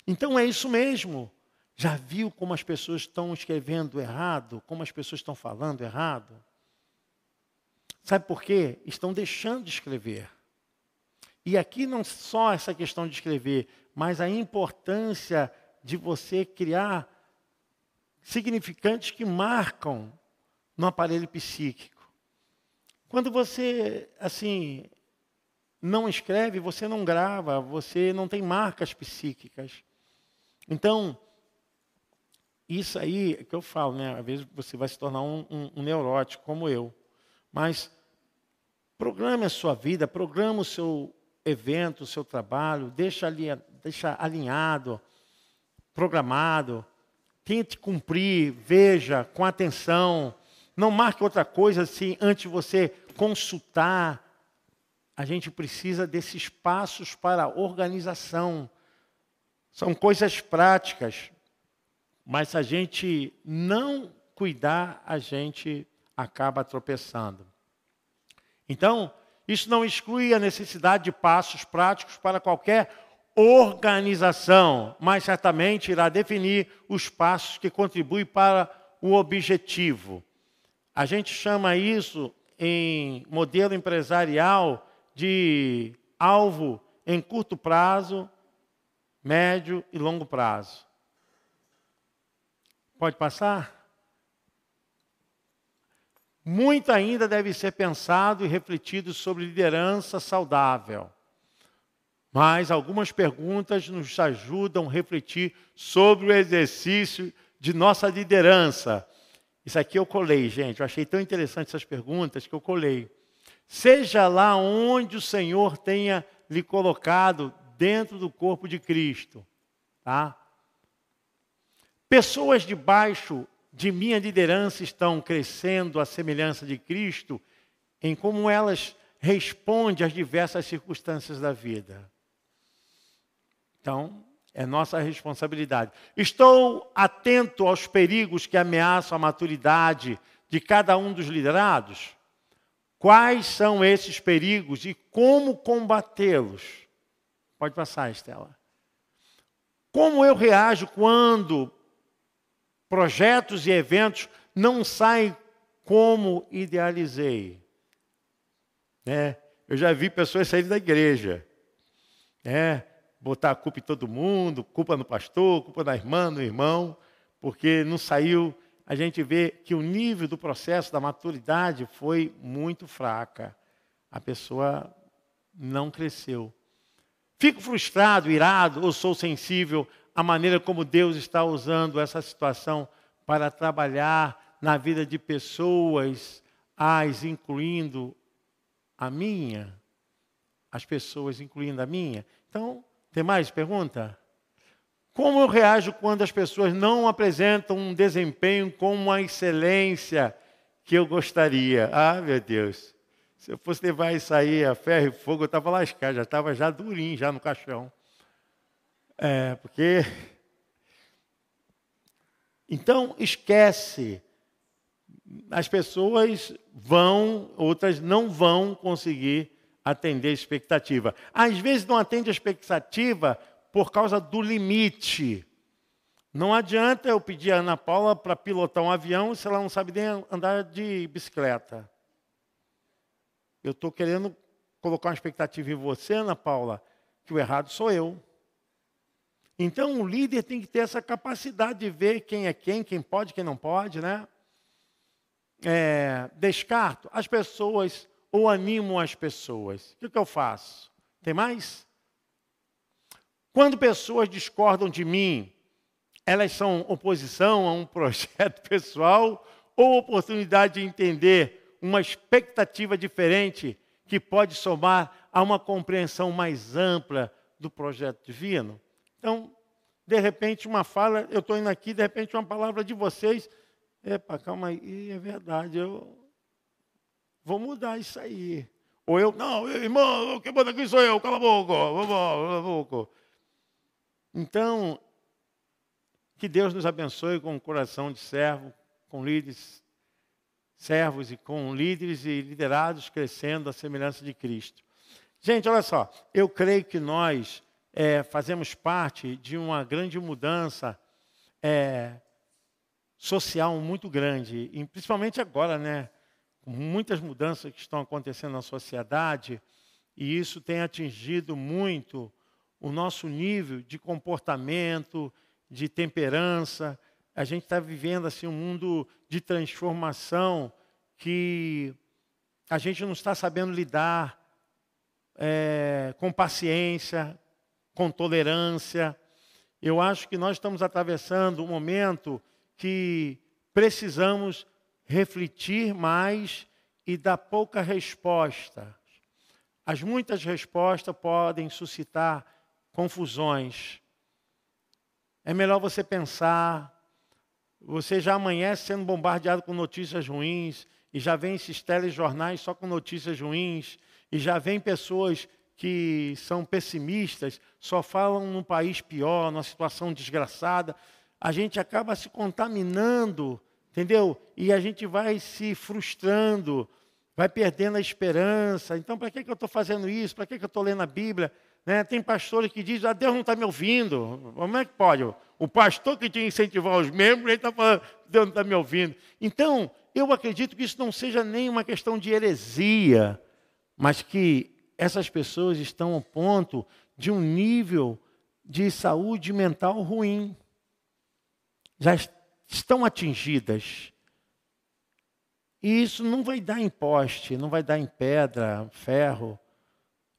Então é isso mesmo. Já viu como as pessoas estão escrevendo errado? Como as pessoas estão falando errado? Sabe por quê? Estão deixando de escrever. E aqui não só essa questão de escrever, mas a importância de você criar significantes que marcam no aparelho psíquico. Quando você, assim, não escreve, você não grava, você não tem marcas psíquicas. Então, isso aí é que eu falo, né? Às vezes você vai se tornar um, um, um neurótico como eu. Mas programe a sua vida, programa o seu evento, o seu trabalho, deixa, ali, deixa alinhado, programado, tente cumprir, veja com atenção, não marque outra coisa assim antes de você consultar. A gente precisa desses passos para organização. São coisas práticas, mas se a gente não cuidar, a gente acaba tropeçando. Então, isso não exclui a necessidade de passos práticos para qualquer organização, mas certamente irá definir os passos que contribuem para o objetivo. A gente chama isso em modelo empresarial de alvo em curto prazo, médio e longo prazo. Pode passar? Muito ainda deve ser pensado e refletido sobre liderança saudável. Mas algumas perguntas nos ajudam a refletir sobre o exercício de nossa liderança. Isso aqui eu colei, gente. Eu achei tão interessante essas perguntas que eu colei. Seja lá onde o Senhor tenha lhe colocado dentro do corpo de Cristo, tá? Pessoas debaixo de minha liderança estão crescendo à semelhança de Cristo em como elas respondem às diversas circunstâncias da vida. Então, é nossa responsabilidade. Estou atento aos perigos que ameaçam a maturidade de cada um dos liderados? Quais são esses perigos e como combatê-los? Pode passar, Estela. Como eu reajo quando projetos e eventos não saem como idealizei. Né? Eu já vi pessoas saírem da igreja, né? botar a culpa em todo mundo, culpa no pastor, culpa na irmã, no irmão, porque não saiu. A gente vê que o nível do processo da maturidade foi muito fraca. A pessoa não cresceu. Fico frustrado, irado ou sou sensível a maneira como Deus está usando essa situação para trabalhar na vida de pessoas, as incluindo a minha, as pessoas incluindo a minha. Então, tem mais pergunta? Como eu reajo quando as pessoas não apresentam um desempenho com uma excelência que eu gostaria? Ah, meu Deus. Se eu fosse levar isso aí a ferro e fogo, eu estava lascado, já estava já durinho, já no caixão. É, porque. Então, esquece. As pessoas vão, outras não vão conseguir atender a expectativa. Às vezes não atende a expectativa por causa do limite. Não adianta eu pedir a Ana Paula para pilotar um avião se ela não sabe nem andar de bicicleta. Eu estou querendo colocar uma expectativa em você, Ana Paula, que o errado sou eu. Então o líder tem que ter essa capacidade de ver quem é quem, quem pode, quem não pode, né? É, descarto as pessoas ou animo as pessoas. O que, que eu faço? Tem mais? Quando pessoas discordam de mim, elas são oposição a um [LAUGHS] projeto pessoal ou oportunidade de entender uma expectativa diferente que pode somar a uma compreensão mais ampla do projeto divino? Então, de repente, uma fala, eu estou indo aqui, de repente, uma palavra de vocês, epa, calma aí, é verdade, eu vou mudar isso aí. Ou eu, não, irmão, quem manda aqui sou eu, cala a boca, cala a boca. Então, que Deus nos abençoe com o coração de servo, com líderes, servos e com líderes e liderados crescendo à semelhança de Cristo. Gente, olha só, eu creio que nós é, fazemos parte de uma grande mudança é, social muito grande, e principalmente agora, né? Muitas mudanças que estão acontecendo na sociedade, e isso tem atingido muito o nosso nível de comportamento, de temperança. A gente está vivendo assim um mundo de transformação que a gente não está sabendo lidar é, com paciência, com tolerância. Eu acho que nós estamos atravessando um momento que precisamos refletir mais e dar pouca resposta. As muitas respostas podem suscitar confusões. É melhor você pensar. Você já amanhece sendo bombardeado com notícias ruins, e já vem esses telejornais só com notícias ruins, e já vem pessoas que são pessimistas, só falam num país pior, numa situação desgraçada. A gente acaba se contaminando, entendeu? E a gente vai se frustrando, vai perdendo a esperança. Então, para que, que eu estou fazendo isso? Para que, que eu estou lendo a Bíblia? Né? Tem pastores que dizem, ah, Deus não está me ouvindo. Como é que pode? O pastor que tinha incentivar os membros, ele está falando, Deus não está me ouvindo. Então, eu acredito que isso não seja nem uma questão de heresia, mas que essas pessoas estão ao ponto de um nível de saúde mental ruim. Já estão atingidas. E isso não vai dar em poste, não vai dar em pedra, ferro,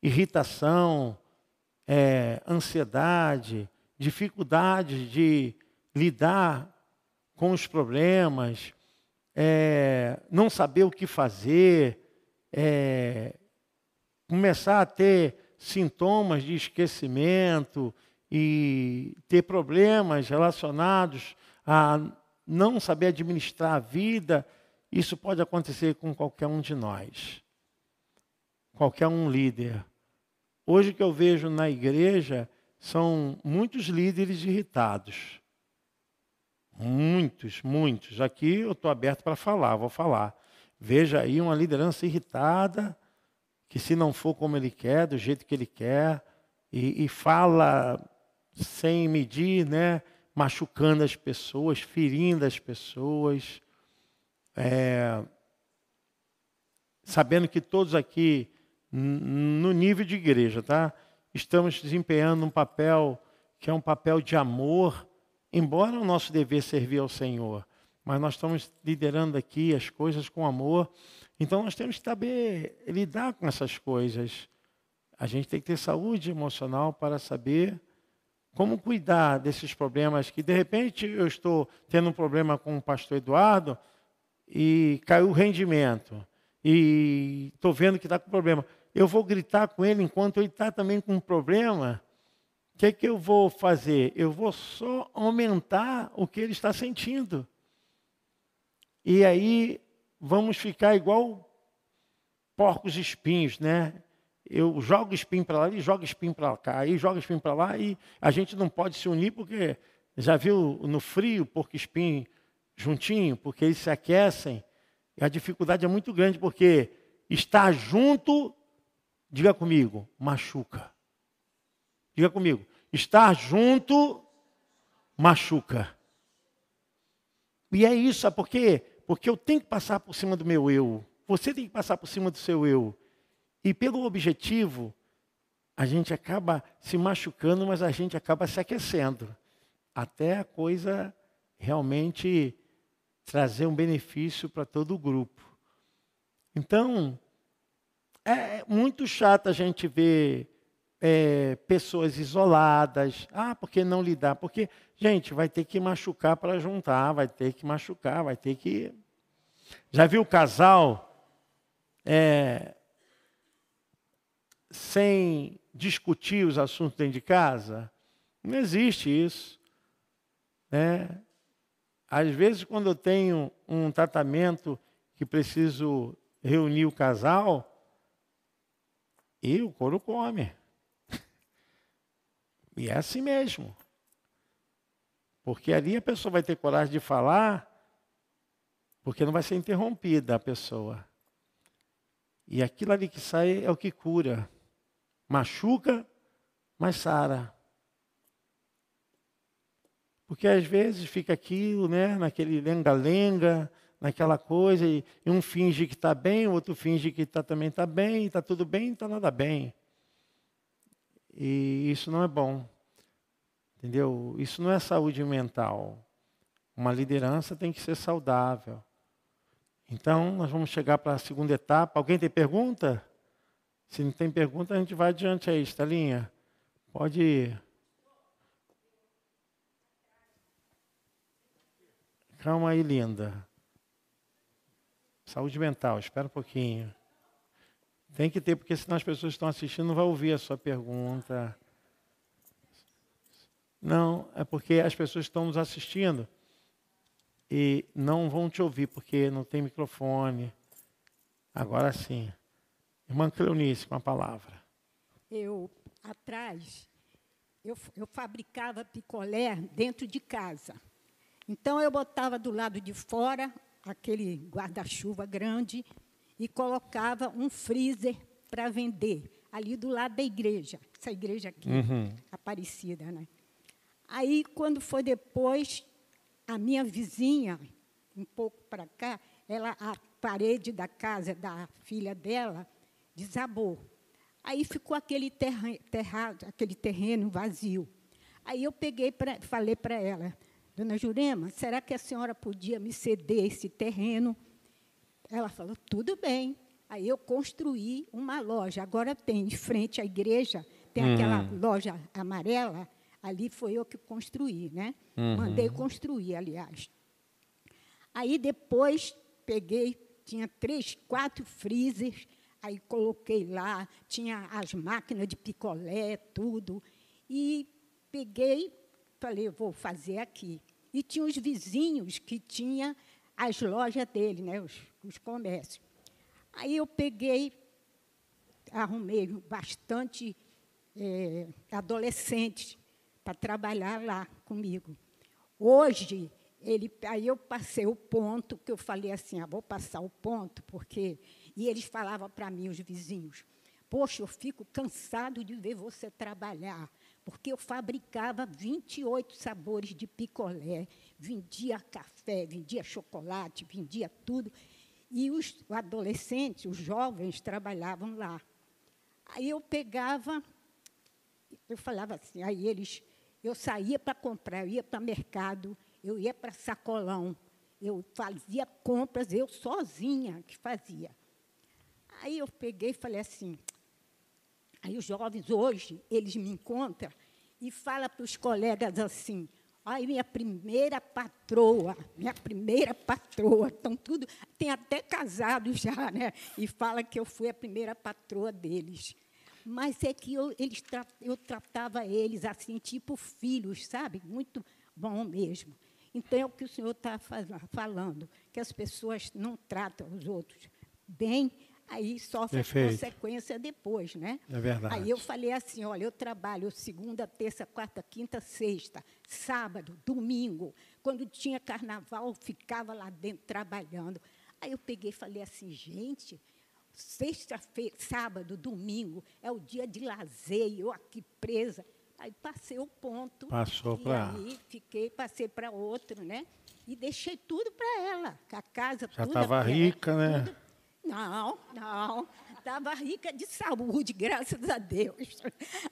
irritação, é, ansiedade, dificuldade de lidar com os problemas, é, não saber o que fazer, é, começar a ter sintomas de esquecimento e ter problemas relacionados a não saber administrar a vida, isso pode acontecer com qualquer um de nós, qualquer um líder. Hoje que eu vejo na igreja são muitos líderes irritados. Muitos, muitos. Aqui eu estou aberto para falar, vou falar. Veja aí uma liderança irritada, que se não for como ele quer, do jeito que ele quer, e, e fala sem medir, né, machucando as pessoas, ferindo as pessoas, é, sabendo que todos aqui no nível de igreja, tá? Estamos desempenhando um papel que é um papel de amor, embora o nosso dever servir ao Senhor, mas nós estamos liderando aqui as coisas com amor. Então nós temos que saber lidar com essas coisas. A gente tem que ter saúde emocional para saber como cuidar desses problemas que de repente eu estou tendo um problema com o pastor Eduardo e caiu o rendimento e estou vendo que está com problema eu vou gritar com ele enquanto ele está também com um problema. O que, é que eu vou fazer? Eu vou só aumentar o que ele está sentindo. E aí vamos ficar igual porcos espinhos, né? Eu jogo espinho para lá, ele joga espinho para cá, aí joga espinho para lá, e a gente não pode se unir porque já viu no frio porco espinho juntinho, porque eles se aquecem. E a dificuldade é muito grande porque estar junto Diga comigo, machuca. Diga comigo, estar junto machuca. E é isso, sabe por quê? Porque eu tenho que passar por cima do meu eu. Você tem que passar por cima do seu eu. E pelo objetivo, a gente acaba se machucando, mas a gente acaba se aquecendo. Até a coisa realmente trazer um benefício para todo o grupo. Então, é muito chato a gente ver é, pessoas isoladas. Ah, porque não lidar? Porque, gente, vai ter que machucar para juntar, vai ter que machucar, vai ter que. Já viu o casal é, sem discutir os assuntos dentro de casa? Não existe isso. Né? Às vezes, quando eu tenho um tratamento que preciso reunir o casal, e o couro come. E é assim mesmo. Porque ali a pessoa vai ter coragem de falar, porque não vai ser interrompida a pessoa. E aquilo ali que sai é o que cura. Machuca, mas sara. Porque às vezes fica aquilo, né, naquele lenga-lenga, naquela coisa, e, um finge que está bem, o outro finge que tá, também está bem, está tudo bem, está nada bem. E isso não é bom. Entendeu? Isso não é saúde mental. Uma liderança tem que ser saudável. Então, nós vamos chegar para a segunda etapa. Alguém tem pergunta? Se não tem pergunta, a gente vai adiante aí, Estalinha. Pode ir. Calma aí, linda. Saúde mental, espera um pouquinho. Tem que ter, porque senão as pessoas que estão assistindo não vão ouvir a sua pergunta. Não, é porque as pessoas estão nos assistindo e não vão te ouvir porque não tem microfone. Agora sim. Irmã Cleonice, com a palavra. Eu, atrás, eu, eu fabricava picolé dentro de casa. Então, eu botava do lado de fora aquele guarda-chuva grande e colocava um freezer para vender ali do lado da igreja, essa igreja aqui, uhum. Aparecida, né? Aí, quando foi depois, a minha vizinha, um pouco para cá, ela, a parede da casa da filha dela desabou. Aí ficou aquele, terra, terrado, aquele terreno vazio. Aí eu peguei, pra, falei para ela, Dona Jurema, será que a senhora podia me ceder esse terreno ela falou, tudo bem. Aí eu construí uma loja. Agora tem, em frente à igreja, tem uhum. aquela loja amarela. Ali foi eu que construí, né? Uhum. Mandei construir, aliás. Aí depois peguei, tinha três, quatro freezers, aí coloquei lá, tinha as máquinas de picolé, tudo. E peguei, falei, vou fazer aqui. E tinha os vizinhos que tinha as lojas dele, né, os, os comércios. Aí eu peguei, arrumei bastante é, adolescentes para trabalhar lá comigo. Hoje, ele, aí eu passei o ponto, que eu falei assim, ah, vou passar o ponto, porque... E eles falavam para mim, os vizinhos, poxa, eu fico cansado de ver você trabalhar, porque eu fabricava 28 sabores de picolé, vendia café, vendia chocolate, vendia tudo. E os adolescentes, os jovens, trabalhavam lá. Aí eu pegava, eu falava assim, aí eles, eu saía para comprar, eu ia para mercado, eu ia para sacolão, eu fazia compras, eu sozinha que fazia. Aí eu peguei e falei assim, aí os jovens hoje, eles me encontram e falam para os colegas assim, Ai, minha primeira patroa, minha primeira patroa. Estão tudo. Tem até casado já, né? E fala que eu fui a primeira patroa deles. Mas é que eu, eles, eu tratava eles assim, tipo filhos, sabe? Muito bom mesmo. Então, é o que o senhor está falando, que as pessoas não tratam os outros bem, aí sofre Perfeito. consequência depois, né? É verdade. Aí eu falei assim, olha, eu trabalho segunda, terça, quarta, quinta, sexta, sábado, domingo. Quando tinha carnaval, ficava lá dentro trabalhando. Aí eu peguei e falei assim, gente, sexta-feira, sábado, domingo, é o dia de lazer, eu aqui presa. Aí passei o ponto. Passou para. aí fiquei, passei para outro, né? E deixei tudo para ela, com a casa Já tudo. estava porque- rica, né? tudo- Não, não. Estava rica de saúde, graças a Deus.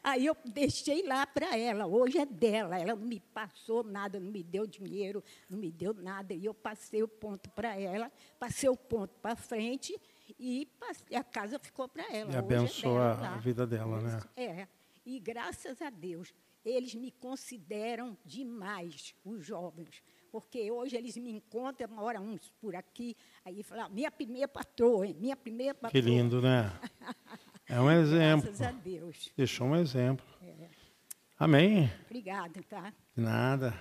Aí eu deixei lá para ela. Hoje é dela. Ela não me passou nada, não me deu dinheiro, não me deu nada. E eu passei o ponto para ela, passei o ponto para frente e passei- a casa ficou para ela. E é abençoou dela a vida dela, né? É. E graças a Deus, eles me consideram demais, os jovens. Porque hoje eles me encontram, mora uns por aqui, aí falam, minha primeira patroa, hein? minha primeira patroa. Que lindo, né? [LAUGHS] É um exemplo. Graças a Deus. Deixou um exemplo. É. Amém? Obrigada, tá? De nada.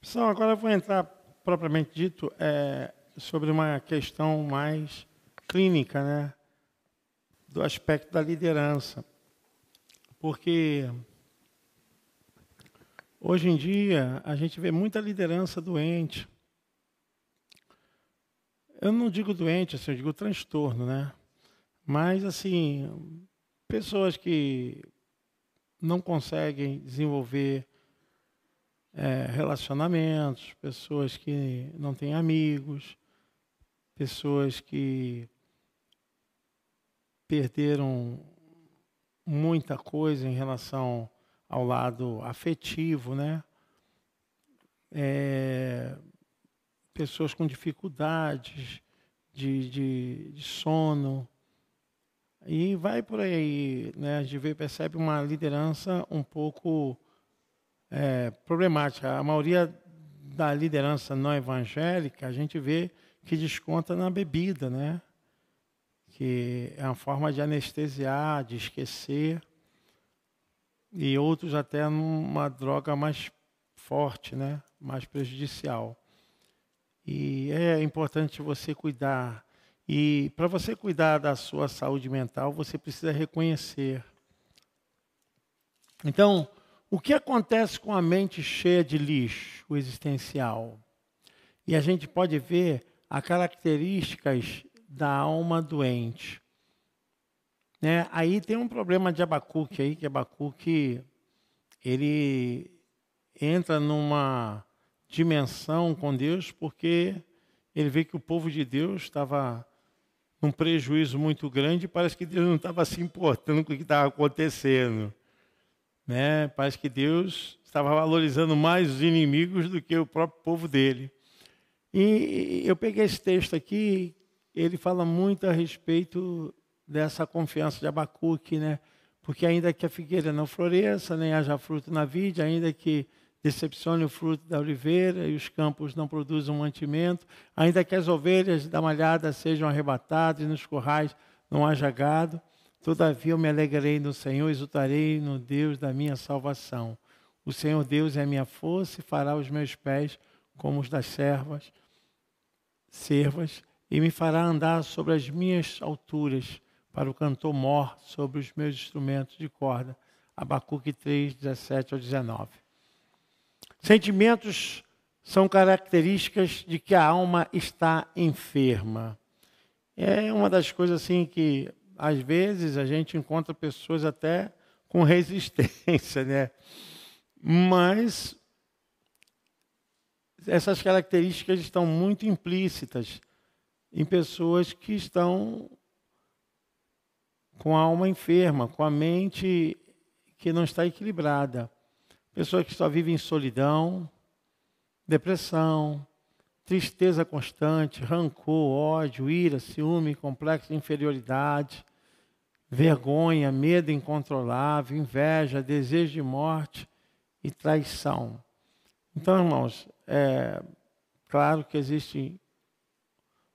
Pessoal, agora eu vou entrar, propriamente dito, é, sobre uma questão mais clínica, né? Do aspecto da liderança. Porque hoje em dia a gente vê muita liderança doente. Eu não digo doente, assim, eu digo transtorno, né? Mas, assim, pessoas que não conseguem desenvolver é, relacionamentos, pessoas que não têm amigos, pessoas que perderam muita coisa em relação ao lado afetivo, né? É, pessoas com dificuldades de, de, de sono. E vai por aí, né? A gente percebe uma liderança um pouco é, problemática. A maioria da liderança não evangélica, a gente vê que desconta na bebida, né? Que é uma forma de anestesiar, de esquecer. E outros até numa droga mais forte, né? Mais prejudicial. E é importante você cuidar. E para você cuidar da sua saúde mental, você precisa reconhecer. Então, o que acontece com a mente cheia de lixo existencial? E a gente pode ver as características da alma doente. Né? Aí tem um problema de Abacuque aí, que Abacuque ele entra numa dimensão com Deus porque ele vê que o povo de Deus estava num prejuízo muito grande parece que Deus não estava se importando com o que estava acontecendo. Né? Parece que Deus estava valorizando mais os inimigos do que o próprio povo dele. E eu peguei esse texto aqui, ele fala muito a respeito dessa confiança de Abacuque, né? Porque ainda que a figueira não floresça, nem haja fruto na vide, ainda que decepcione o fruto da oliveira e os campos não produzam mantimento, ainda que as ovelhas da malhada sejam arrebatadas e nos currais não haja gado, todavia eu me alegrarei no Senhor, exultarei no Deus da minha salvação. O Senhor Deus é a minha força e fará os meus pés como os das servas, servas, e me fará andar sobre as minhas alturas, para o cantor mor sobre os meus instrumentos de corda. Abacuque 3, 17 ao 19. Sentimentos são características de que a alma está enferma. É uma das coisas assim que às vezes a gente encontra pessoas até com resistência, né? Mas essas características estão muito implícitas em pessoas que estão com a alma enferma, com a mente que não está equilibrada. Pessoas que só vivem em solidão, depressão, tristeza constante, rancor, ódio, ira, ciúme, complexo de inferioridade, vergonha, medo incontrolável, inveja, desejo de morte e traição. Então, irmãos, é claro que existem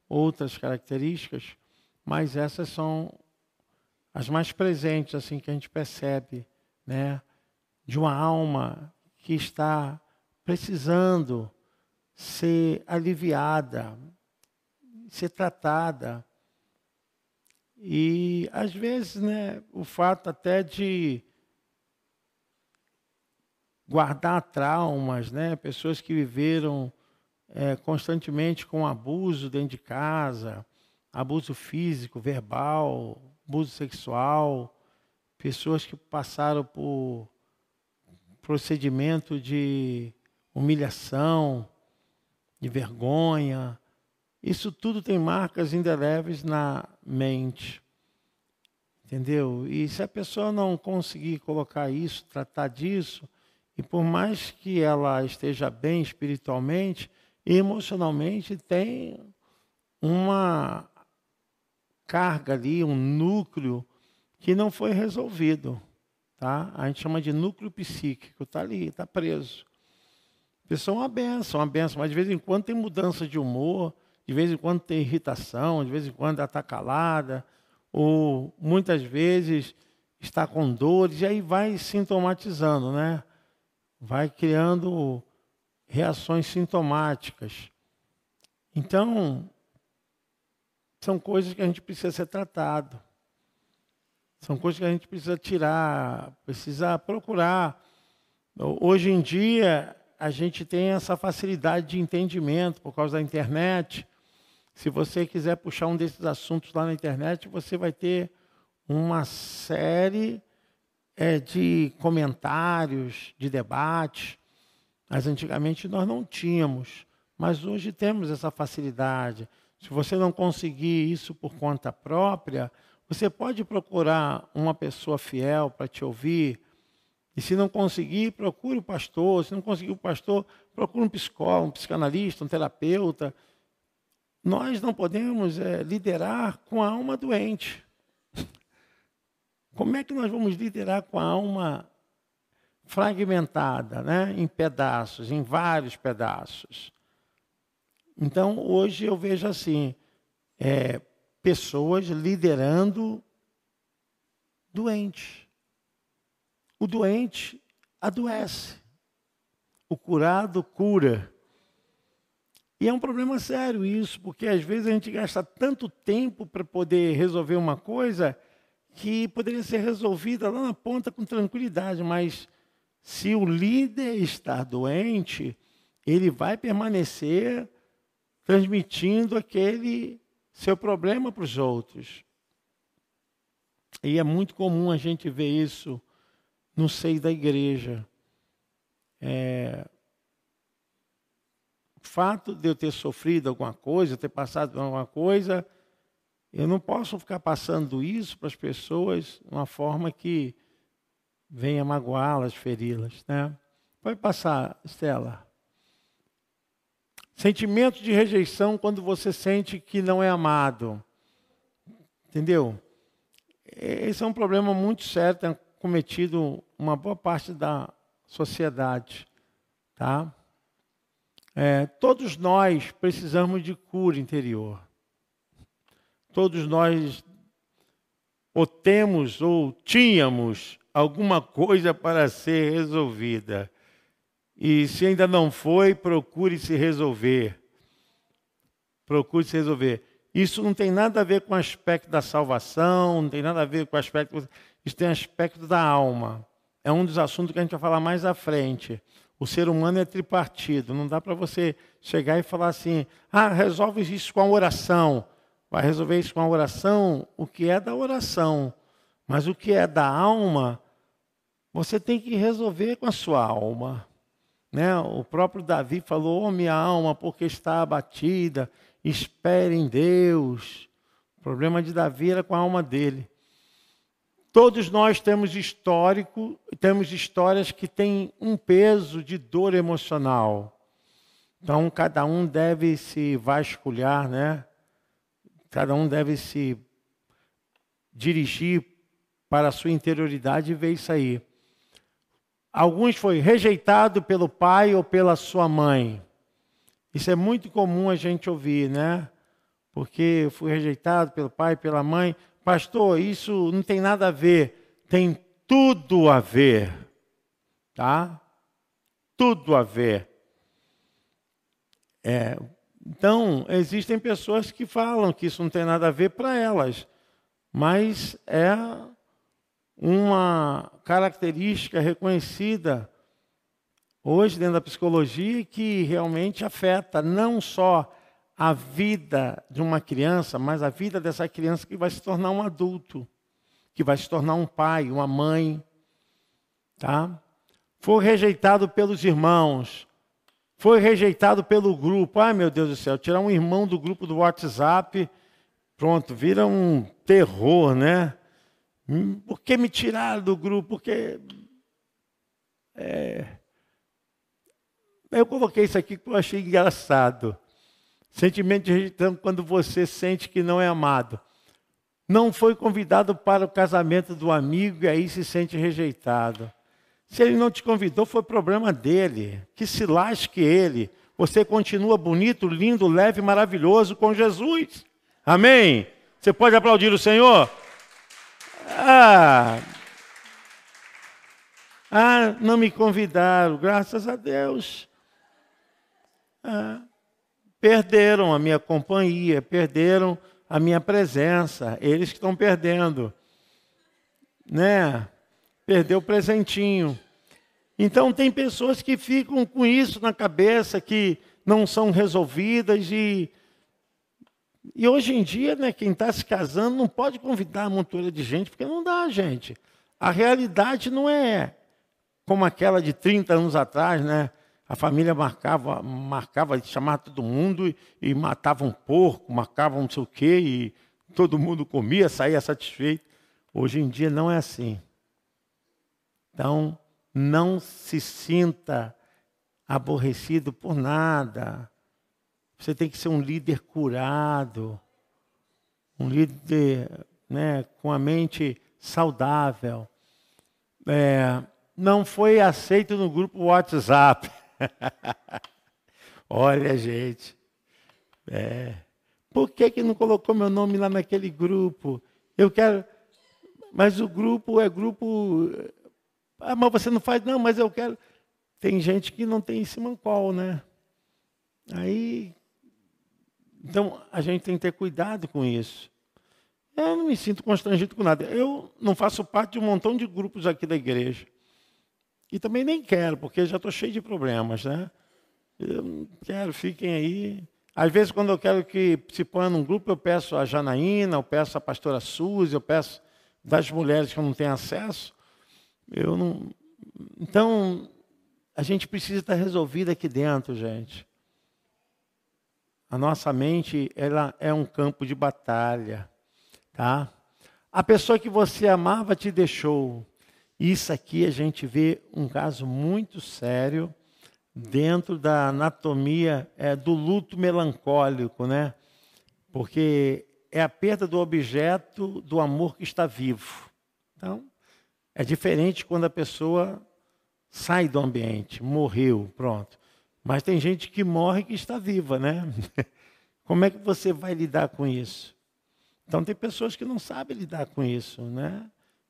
outras características, mas essas são as mais presentes, assim, que a gente percebe, né? De uma alma que está precisando ser aliviada, ser tratada. E, às vezes, né, o fato até de guardar traumas, né? pessoas que viveram é, constantemente com abuso dentro de casa, abuso físico, verbal, abuso sexual, pessoas que passaram por procedimento de humilhação, de vergonha. Isso tudo tem marcas indeléveis na mente. Entendeu? E se a pessoa não conseguir colocar isso, tratar disso, e por mais que ela esteja bem espiritualmente, emocionalmente tem uma carga ali, um núcleo que não foi resolvido. Tá? A gente chama de núcleo psíquico, está ali, está preso. Pessoa é uma benção, uma benção, mas de vez em quando tem mudança de humor, de vez em quando tem irritação, de vez em quando ela está calada, ou muitas vezes está com dores, e aí vai sintomatizando, né? Vai criando reações sintomáticas. Então, são coisas que a gente precisa ser tratado. São coisas que a gente precisa tirar, precisa procurar. Hoje em dia, a gente tem essa facilidade de entendimento por causa da internet. Se você quiser puxar um desses assuntos lá na internet, você vai ter uma série é, de comentários, de debates. Mas antigamente nós não tínhamos, mas hoje temos essa facilidade. Se você não conseguir isso por conta própria, você pode procurar uma pessoa fiel para te ouvir. E se não conseguir, procure o pastor. Se não conseguir o pastor, procure um psicólogo, um psicanalista, um terapeuta. Nós não podemos é, liderar com a alma doente. Como é que nós vamos liderar com a alma fragmentada, né? em pedaços, em vários pedaços? Então, hoje eu vejo assim: é, pessoas liderando doentes. O doente adoece. O curado cura. E é um problema sério isso, porque às vezes a gente gasta tanto tempo para poder resolver uma coisa que poderia ser resolvida lá na ponta com tranquilidade, mas se o líder está doente, ele vai permanecer transmitindo aquele seu problema para os outros. E é muito comum a gente ver isso no seio da igreja. É, o fato de eu ter sofrido alguma coisa, ter passado por alguma coisa, eu não posso ficar passando isso para as pessoas de uma forma que venha magoá-las, feri-las. Né? Pode passar, Estela. Sentimento de rejeição quando você sente que não é amado. Entendeu? Esse é um problema muito sério, tem cometido uma boa parte da sociedade. Tá? É, todos nós precisamos de cura interior. Todos nós ou temos ou tínhamos alguma coisa para ser resolvida. E se ainda não foi, procure se resolver. Procure se resolver. Isso não tem nada a ver com o aspecto da salvação, não tem nada a ver com o aspecto. Isso tem aspecto da alma. É um dos assuntos que a gente vai falar mais à frente. O ser humano é tripartido. Não dá para você chegar e falar assim: ah, resolve isso com a oração. Vai resolver isso com a oração, o que é da oração. Mas o que é da alma, você tem que resolver com a sua alma. Né? O próprio Davi falou: oh, minha alma, porque está abatida, espere em Deus. O problema de Davi era com a alma dele. Todos nós temos histórico, temos histórias que têm um peso de dor emocional. Então, cada um deve se vasculhar, né? Cada um deve se dirigir para a sua interioridade e ver isso aí. Alguns foi rejeitado pelo pai ou pela sua mãe. Isso é muito comum a gente ouvir, né? Porque eu fui rejeitado pelo pai, pela mãe. Pastor, isso não tem nada a ver. Tem tudo a ver. Tá? Tudo a ver. É, então, existem pessoas que falam que isso não tem nada a ver para elas. Mas é uma característica reconhecida hoje dentro da psicologia que realmente afeta não só a vida de uma criança, mas a vida dessa criança que vai se tornar um adulto, que vai se tornar um pai, uma mãe, tá? foi rejeitado pelos irmãos, foi rejeitado pelo grupo. Ai, meu Deus do céu, tirar um irmão do grupo do WhatsApp, pronto, vira um terror, né? Hum, por que me tiraram do grupo? Porque. É... Eu coloquei isso aqui que eu achei engraçado. Sentimento de rejeição quando você sente que não é amado. Não foi convidado para o casamento do amigo e aí se sente rejeitado. Se ele não te convidou, foi problema dele. Que se lasque ele. Você continua bonito, lindo, leve, maravilhoso com Jesus. Amém? Você pode aplaudir o Senhor? Ah, ah não me convidaram, graças a Deus. Ah, perderam a minha companhia, perderam a minha presença. Eles que estão perdendo. Né? Perdeu o presentinho. Então, tem pessoas que ficam com isso na cabeça, que não são resolvidas e. E hoje em dia, né, quem está se casando não pode convidar uma montoura de gente, porque não dá, gente. A realidade não é como aquela de 30 anos atrás, né? A família marcava, marcava de chamar todo mundo e, e matava um porco, marcava não sei o quê, e todo mundo comia, saía satisfeito. Hoje em dia não é assim. Então, não se sinta aborrecido por nada. Você tem que ser um líder curado, um líder né, com a mente saudável. É, não foi aceito no grupo WhatsApp. [LAUGHS] Olha, gente. É, por que, que não colocou meu nome lá naquele grupo? Eu quero. Mas o grupo é grupo ah, mas você não faz, não, mas eu quero. Tem gente que não tem esse mancol, né? Aí. Então, a gente tem que ter cuidado com isso. Eu não me sinto constrangido com nada. Eu não faço parte de um montão de grupos aqui da igreja. E também nem quero, porque já estou cheio de problemas, né? Eu não quero, fiquem aí. Às vezes, quando eu quero que se ponha num grupo, eu peço a Janaína, eu peço a pastora Suzy, eu peço das mulheres que eu não tenho acesso. Eu não. Então, a gente precisa estar resolvido aqui dentro, gente. A nossa mente, ela é um campo de batalha, tá? A pessoa que você amava te deixou. Isso aqui a gente vê um caso muito sério dentro da anatomia é, do luto melancólico, né? Porque é a perda do objeto do amor que está vivo. Então, é diferente quando a pessoa sai do ambiente, morreu, pronto. Mas tem gente que morre que está viva, né? [LAUGHS] Como é que você vai lidar com isso? Então tem pessoas que não sabem lidar com isso, né?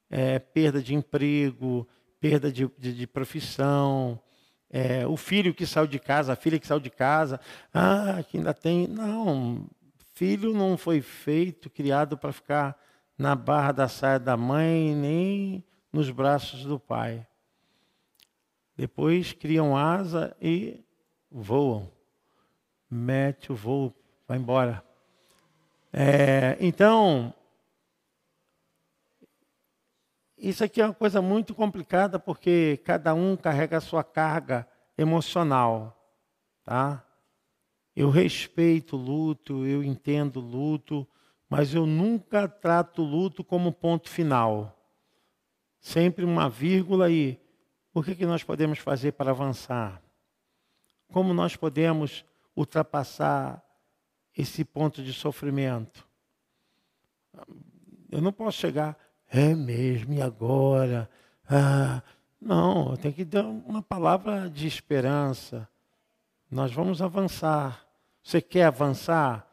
É, perda de emprego, perda de, de, de profissão, é, o filho que saiu de casa, a filha que saiu de casa, ah, que ainda tem. Não, filho não foi feito, criado para ficar na barra da saia da mãe, nem nos braços do Pai. Depois criam asa e voam. Mete o voo, vai embora. É, então, isso aqui é uma coisa muito complicada porque cada um carrega a sua carga emocional, tá? Eu respeito o luto, eu entendo o luto, mas eu nunca trato o luto como ponto final sempre uma vírgula e o que, que nós podemos fazer para avançar? Como nós podemos ultrapassar esse ponto de sofrimento? Eu não posso chegar, é mesmo, e agora? Ah, não, eu tenho que dar uma palavra de esperança. Nós vamos avançar. Você quer avançar?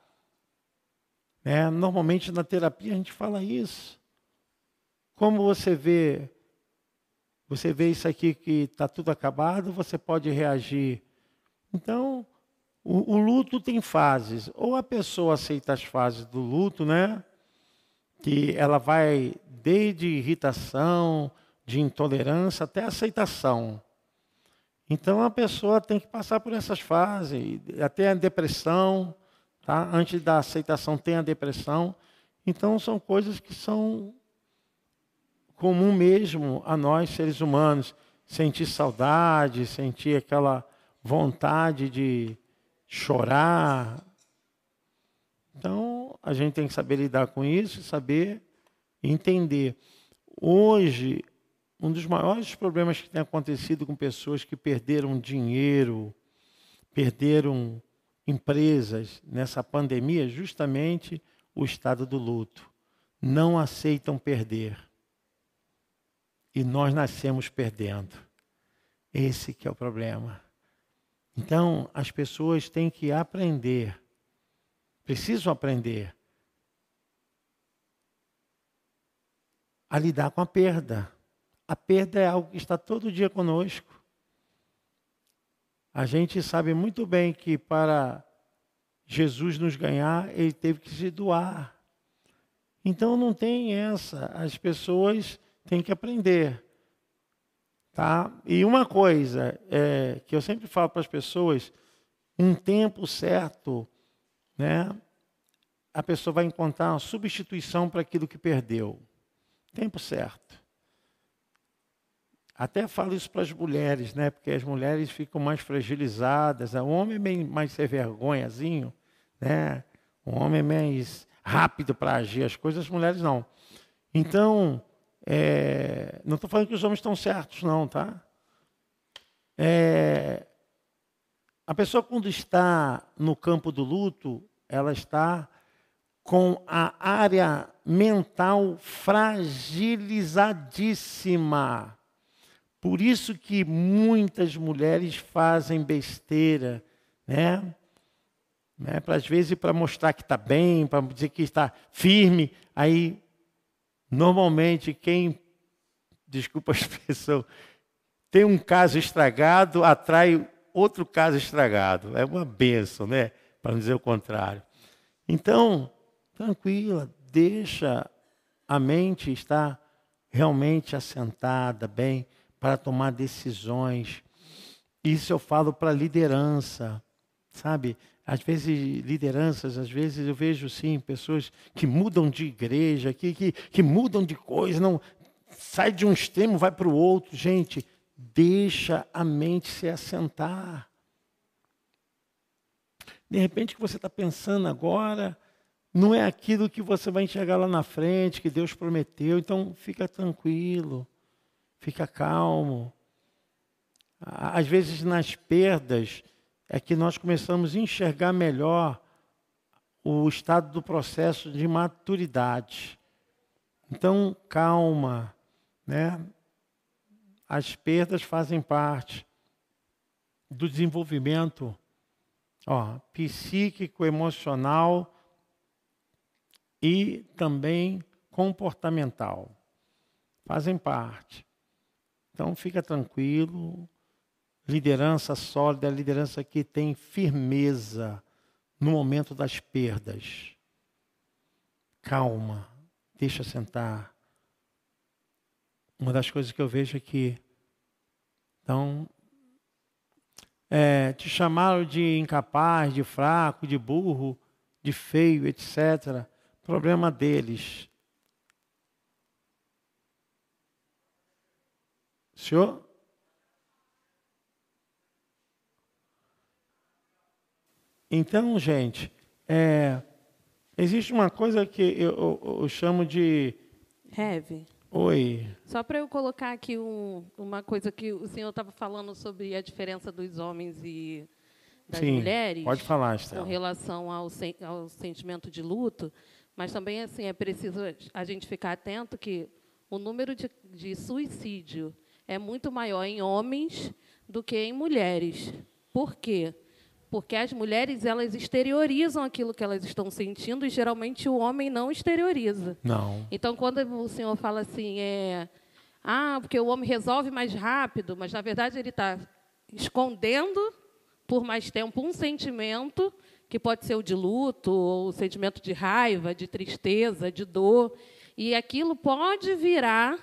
É, normalmente na terapia a gente fala isso. Como você vê, você vê isso aqui que está tudo acabado, você pode reagir. Então, o, o, luto tem fases. Ou a pessoa aceita as fases do luto, né? Que ela vai desde irritação, de intolerância até aceitação. Então a pessoa tem que passar por essas fases, até a depressão, tá? Antes da aceitação tem a depressão. Então são coisas que são comum mesmo a nós, seres humanos. sentir saudade, sentir aquela vontade de chorar. Então, a gente tem que saber lidar com isso e saber entender. Hoje, um dos maiores problemas que tem acontecido com pessoas que perderam dinheiro, perderam empresas nessa pandemia, é justamente o estado do luto. Não aceitam perder. E nós nascemos perdendo. Esse que é o problema. Então, as pessoas têm que aprender, precisam aprender a lidar com a perda. A perda é algo que está todo dia conosco. A gente sabe muito bem que para Jesus nos ganhar, ele teve que se doar. Então não tem essa. As pessoas têm que aprender. Tá? E uma coisa é, que eu sempre falo para as pessoas, um tempo certo, né, a pessoa vai encontrar uma substituição para aquilo que perdeu. Tempo certo. Até falo isso para as mulheres, né? Porque as mulheres ficam mais fragilizadas. O homem é bem mais ser vergonhazinho, né? O homem é mais rápido para agir as coisas, as mulheres não. Então, é, não estou falando que os homens estão certos, não, tá? É, a pessoa quando está no campo do luto, ela está com a área mental fragilizadíssima. Por isso que muitas mulheres fazem besteira, né? né? Para às vezes para mostrar que está bem, para dizer que está firme, aí normalmente quem, desculpa a expressão, tem um caso estragado atrai outro caso estragado. É uma benção, né? Para não dizer o contrário. Então, tranquila, deixa a mente estar realmente assentada, bem para tomar decisões. Isso eu falo para liderança, sabe? Às vezes, lideranças, às vezes eu vejo sim pessoas que mudam de igreja, que, que, que mudam de coisa, não sai de um extremo, vai para o outro. Gente, deixa a mente se assentar. De repente, o que você está pensando agora não é aquilo que você vai enxergar lá na frente, que Deus prometeu. Então, fica tranquilo fica calmo. Às vezes, nas perdas, é que nós começamos a enxergar melhor o estado do processo de maturidade. Então, calma, né? As perdas fazem parte do desenvolvimento ó, psíquico, emocional e também comportamental. Fazem parte. Então fica tranquilo. Liderança sólida, liderança que tem firmeza no momento das perdas. Calma, deixa sentar. Uma das coisas que eu vejo aqui, então, é, te chamaram de incapaz, de fraco, de burro, de feio, etc. Problema deles. Senhor? Então, gente, é, existe uma coisa que eu, eu, eu chamo de. Heve. Oi. Só para eu colocar aqui um, uma coisa que o senhor estava falando sobre a diferença dos homens e das Sim, mulheres. Pode falar, Estela. Com relação ao, ao sentimento de luto. Mas também assim é preciso a gente ficar atento que o número de, de suicídio é muito maior em homens do que em mulheres. Por quê? Porque as mulheres elas exteriorizam aquilo que elas estão sentindo e geralmente o homem não exterioriza. Não. Então, quando o senhor fala assim, é, ah, porque o homem resolve mais rápido, mas na verdade ele está escondendo por mais tempo um sentimento que pode ser o de luto, ou o sentimento de raiva, de tristeza, de dor, e aquilo pode virar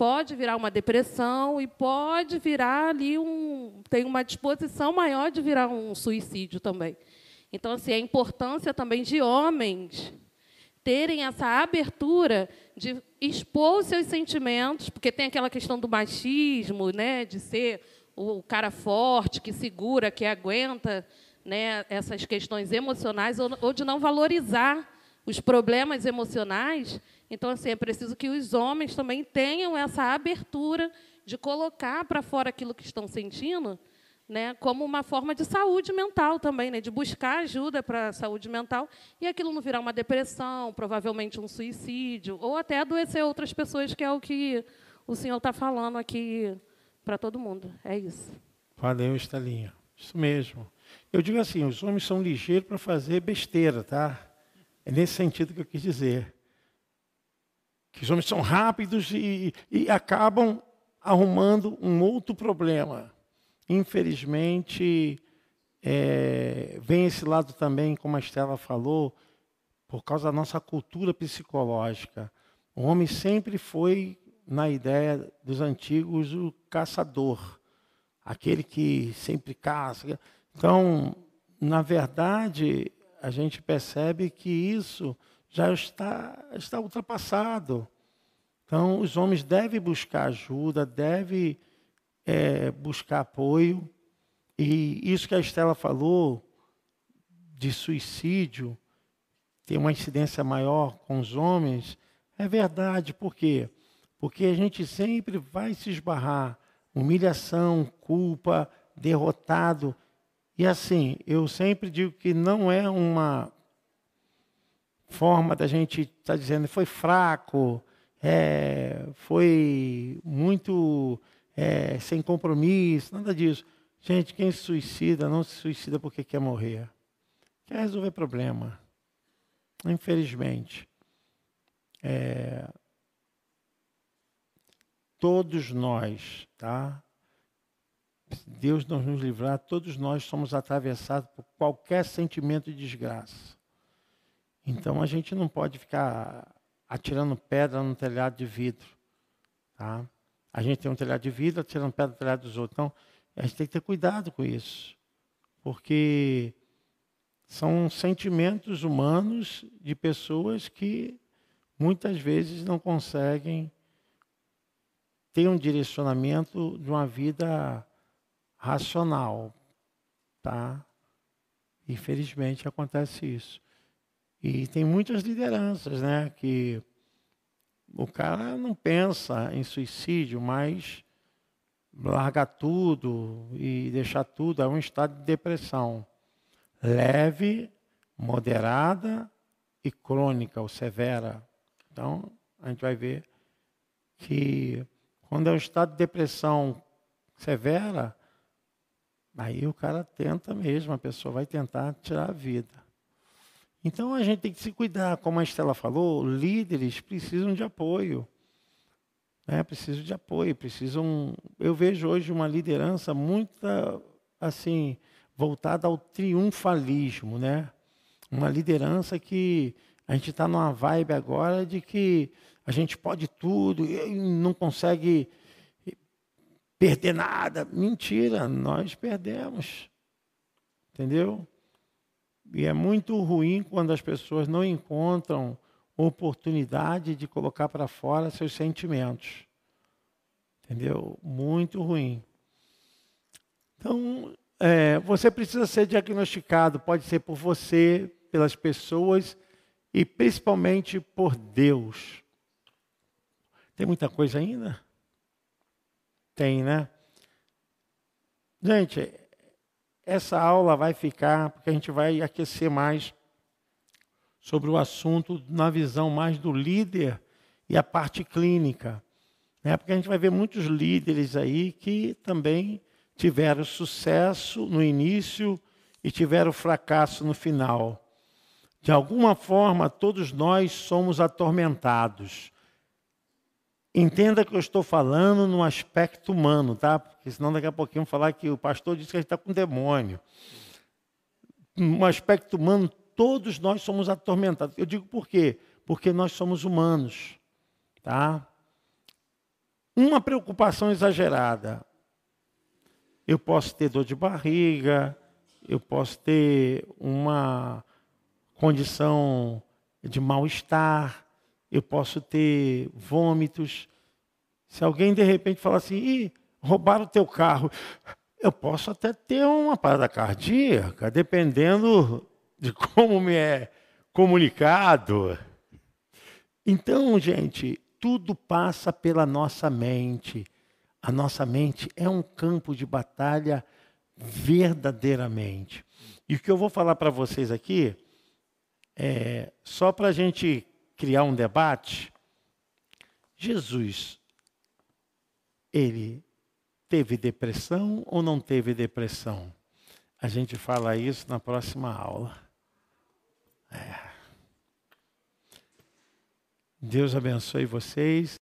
pode virar uma depressão e pode virar ali um. tem uma disposição maior de virar um suicídio também. Então, assim, a importância também de homens terem essa abertura de expor os seus sentimentos, porque tem aquela questão do machismo, né, de ser o cara forte, que segura, que aguenta né, essas questões emocionais, ou, ou de não valorizar os problemas emocionais. Então, assim, é preciso que os homens também tenham essa abertura de colocar para fora aquilo que estão sentindo, né, como uma forma de saúde mental também, né, de buscar ajuda para a saúde mental e aquilo não virar uma depressão, provavelmente um suicídio, ou até adoecer outras pessoas, que é o que o senhor está falando aqui para todo mundo. É isso. Valeu, Estelinha. Isso mesmo. Eu digo assim, os homens são ligeiros para fazer besteira, tá? É nesse sentido que eu quis dizer. Que os homens são rápidos e, e acabam arrumando um outro problema. Infelizmente, é, vem esse lado também, como a Estela falou, por causa da nossa cultura psicológica. O homem sempre foi, na ideia dos antigos, o caçador, aquele que sempre caça. Então, na verdade, a gente percebe que isso já está, está ultrapassado. Então, os homens devem buscar ajuda, devem é, buscar apoio. E isso que a Estela falou de suicídio, ter uma incidência maior com os homens, é verdade. Por quê? Porque a gente sempre vai se esbarrar humilhação, culpa, derrotado. E assim, eu sempre digo que não é uma forma da gente estar tá dizendo foi fraco, é, foi muito é, sem compromisso, nada disso. Gente, quem se suicida não se suicida porque quer morrer. Quer resolver problema. Infelizmente. É, todos nós, tá? Deus não nos livrar, todos nós somos atravessados por qualquer sentimento de desgraça. Então a gente não pode ficar atirando pedra no telhado de vidro, tá? A gente tem um telhado de vidro atirando pedra no telhado dos outros. Então a gente tem que ter cuidado com isso, porque são sentimentos humanos de pessoas que muitas vezes não conseguem ter um direcionamento de uma vida racional, tá? Infelizmente acontece isso. E tem muitas lideranças, né, que o cara não pensa em suicídio, mas larga tudo e deixar tudo, é um estado de depressão leve, moderada e crônica ou severa. Então, a gente vai ver que quando é um estado de depressão severa, aí o cara tenta mesmo, a pessoa vai tentar tirar a vida. Então a gente tem que se cuidar, como a Estela falou, líderes precisam de apoio. Né? Precisam de apoio, precisam. Eu vejo hoje uma liderança muito assim voltada ao triunfalismo, né? Uma liderança que a gente está numa vibe agora de que a gente pode tudo e não consegue perder nada. Mentira, nós perdemos. Entendeu? E é muito ruim quando as pessoas não encontram oportunidade de colocar para fora seus sentimentos. Entendeu? Muito ruim. Então, é, você precisa ser diagnosticado, pode ser por você, pelas pessoas e principalmente por Deus. Tem muita coisa ainda? Tem, né? Gente, essa aula vai ficar, porque a gente vai aquecer mais sobre o assunto na visão mais do líder e a parte clínica. Né? Porque a gente vai ver muitos líderes aí que também tiveram sucesso no início e tiveram fracasso no final. De alguma forma, todos nós somos atormentados. Entenda que eu estou falando no aspecto humano, tá? Porque senão daqui a pouquinho falar que o pastor disse que a gente está com demônio. No aspecto humano, todos nós somos atormentados. Eu digo por quê? Porque nós somos humanos, tá? Uma preocupação exagerada. Eu posso ter dor de barriga, eu posso ter uma condição de mal-estar, eu posso ter vômitos. Se alguém de repente falar assim, Ih, roubaram o teu carro, eu posso até ter uma parada cardíaca, dependendo de como me é comunicado. Então, gente, tudo passa pela nossa mente. A nossa mente é um campo de batalha verdadeiramente. E o que eu vou falar para vocês aqui é só para a gente criar um debate. Jesus, ele teve depressão ou não teve depressão? A gente fala isso na próxima aula. É. Deus abençoe vocês.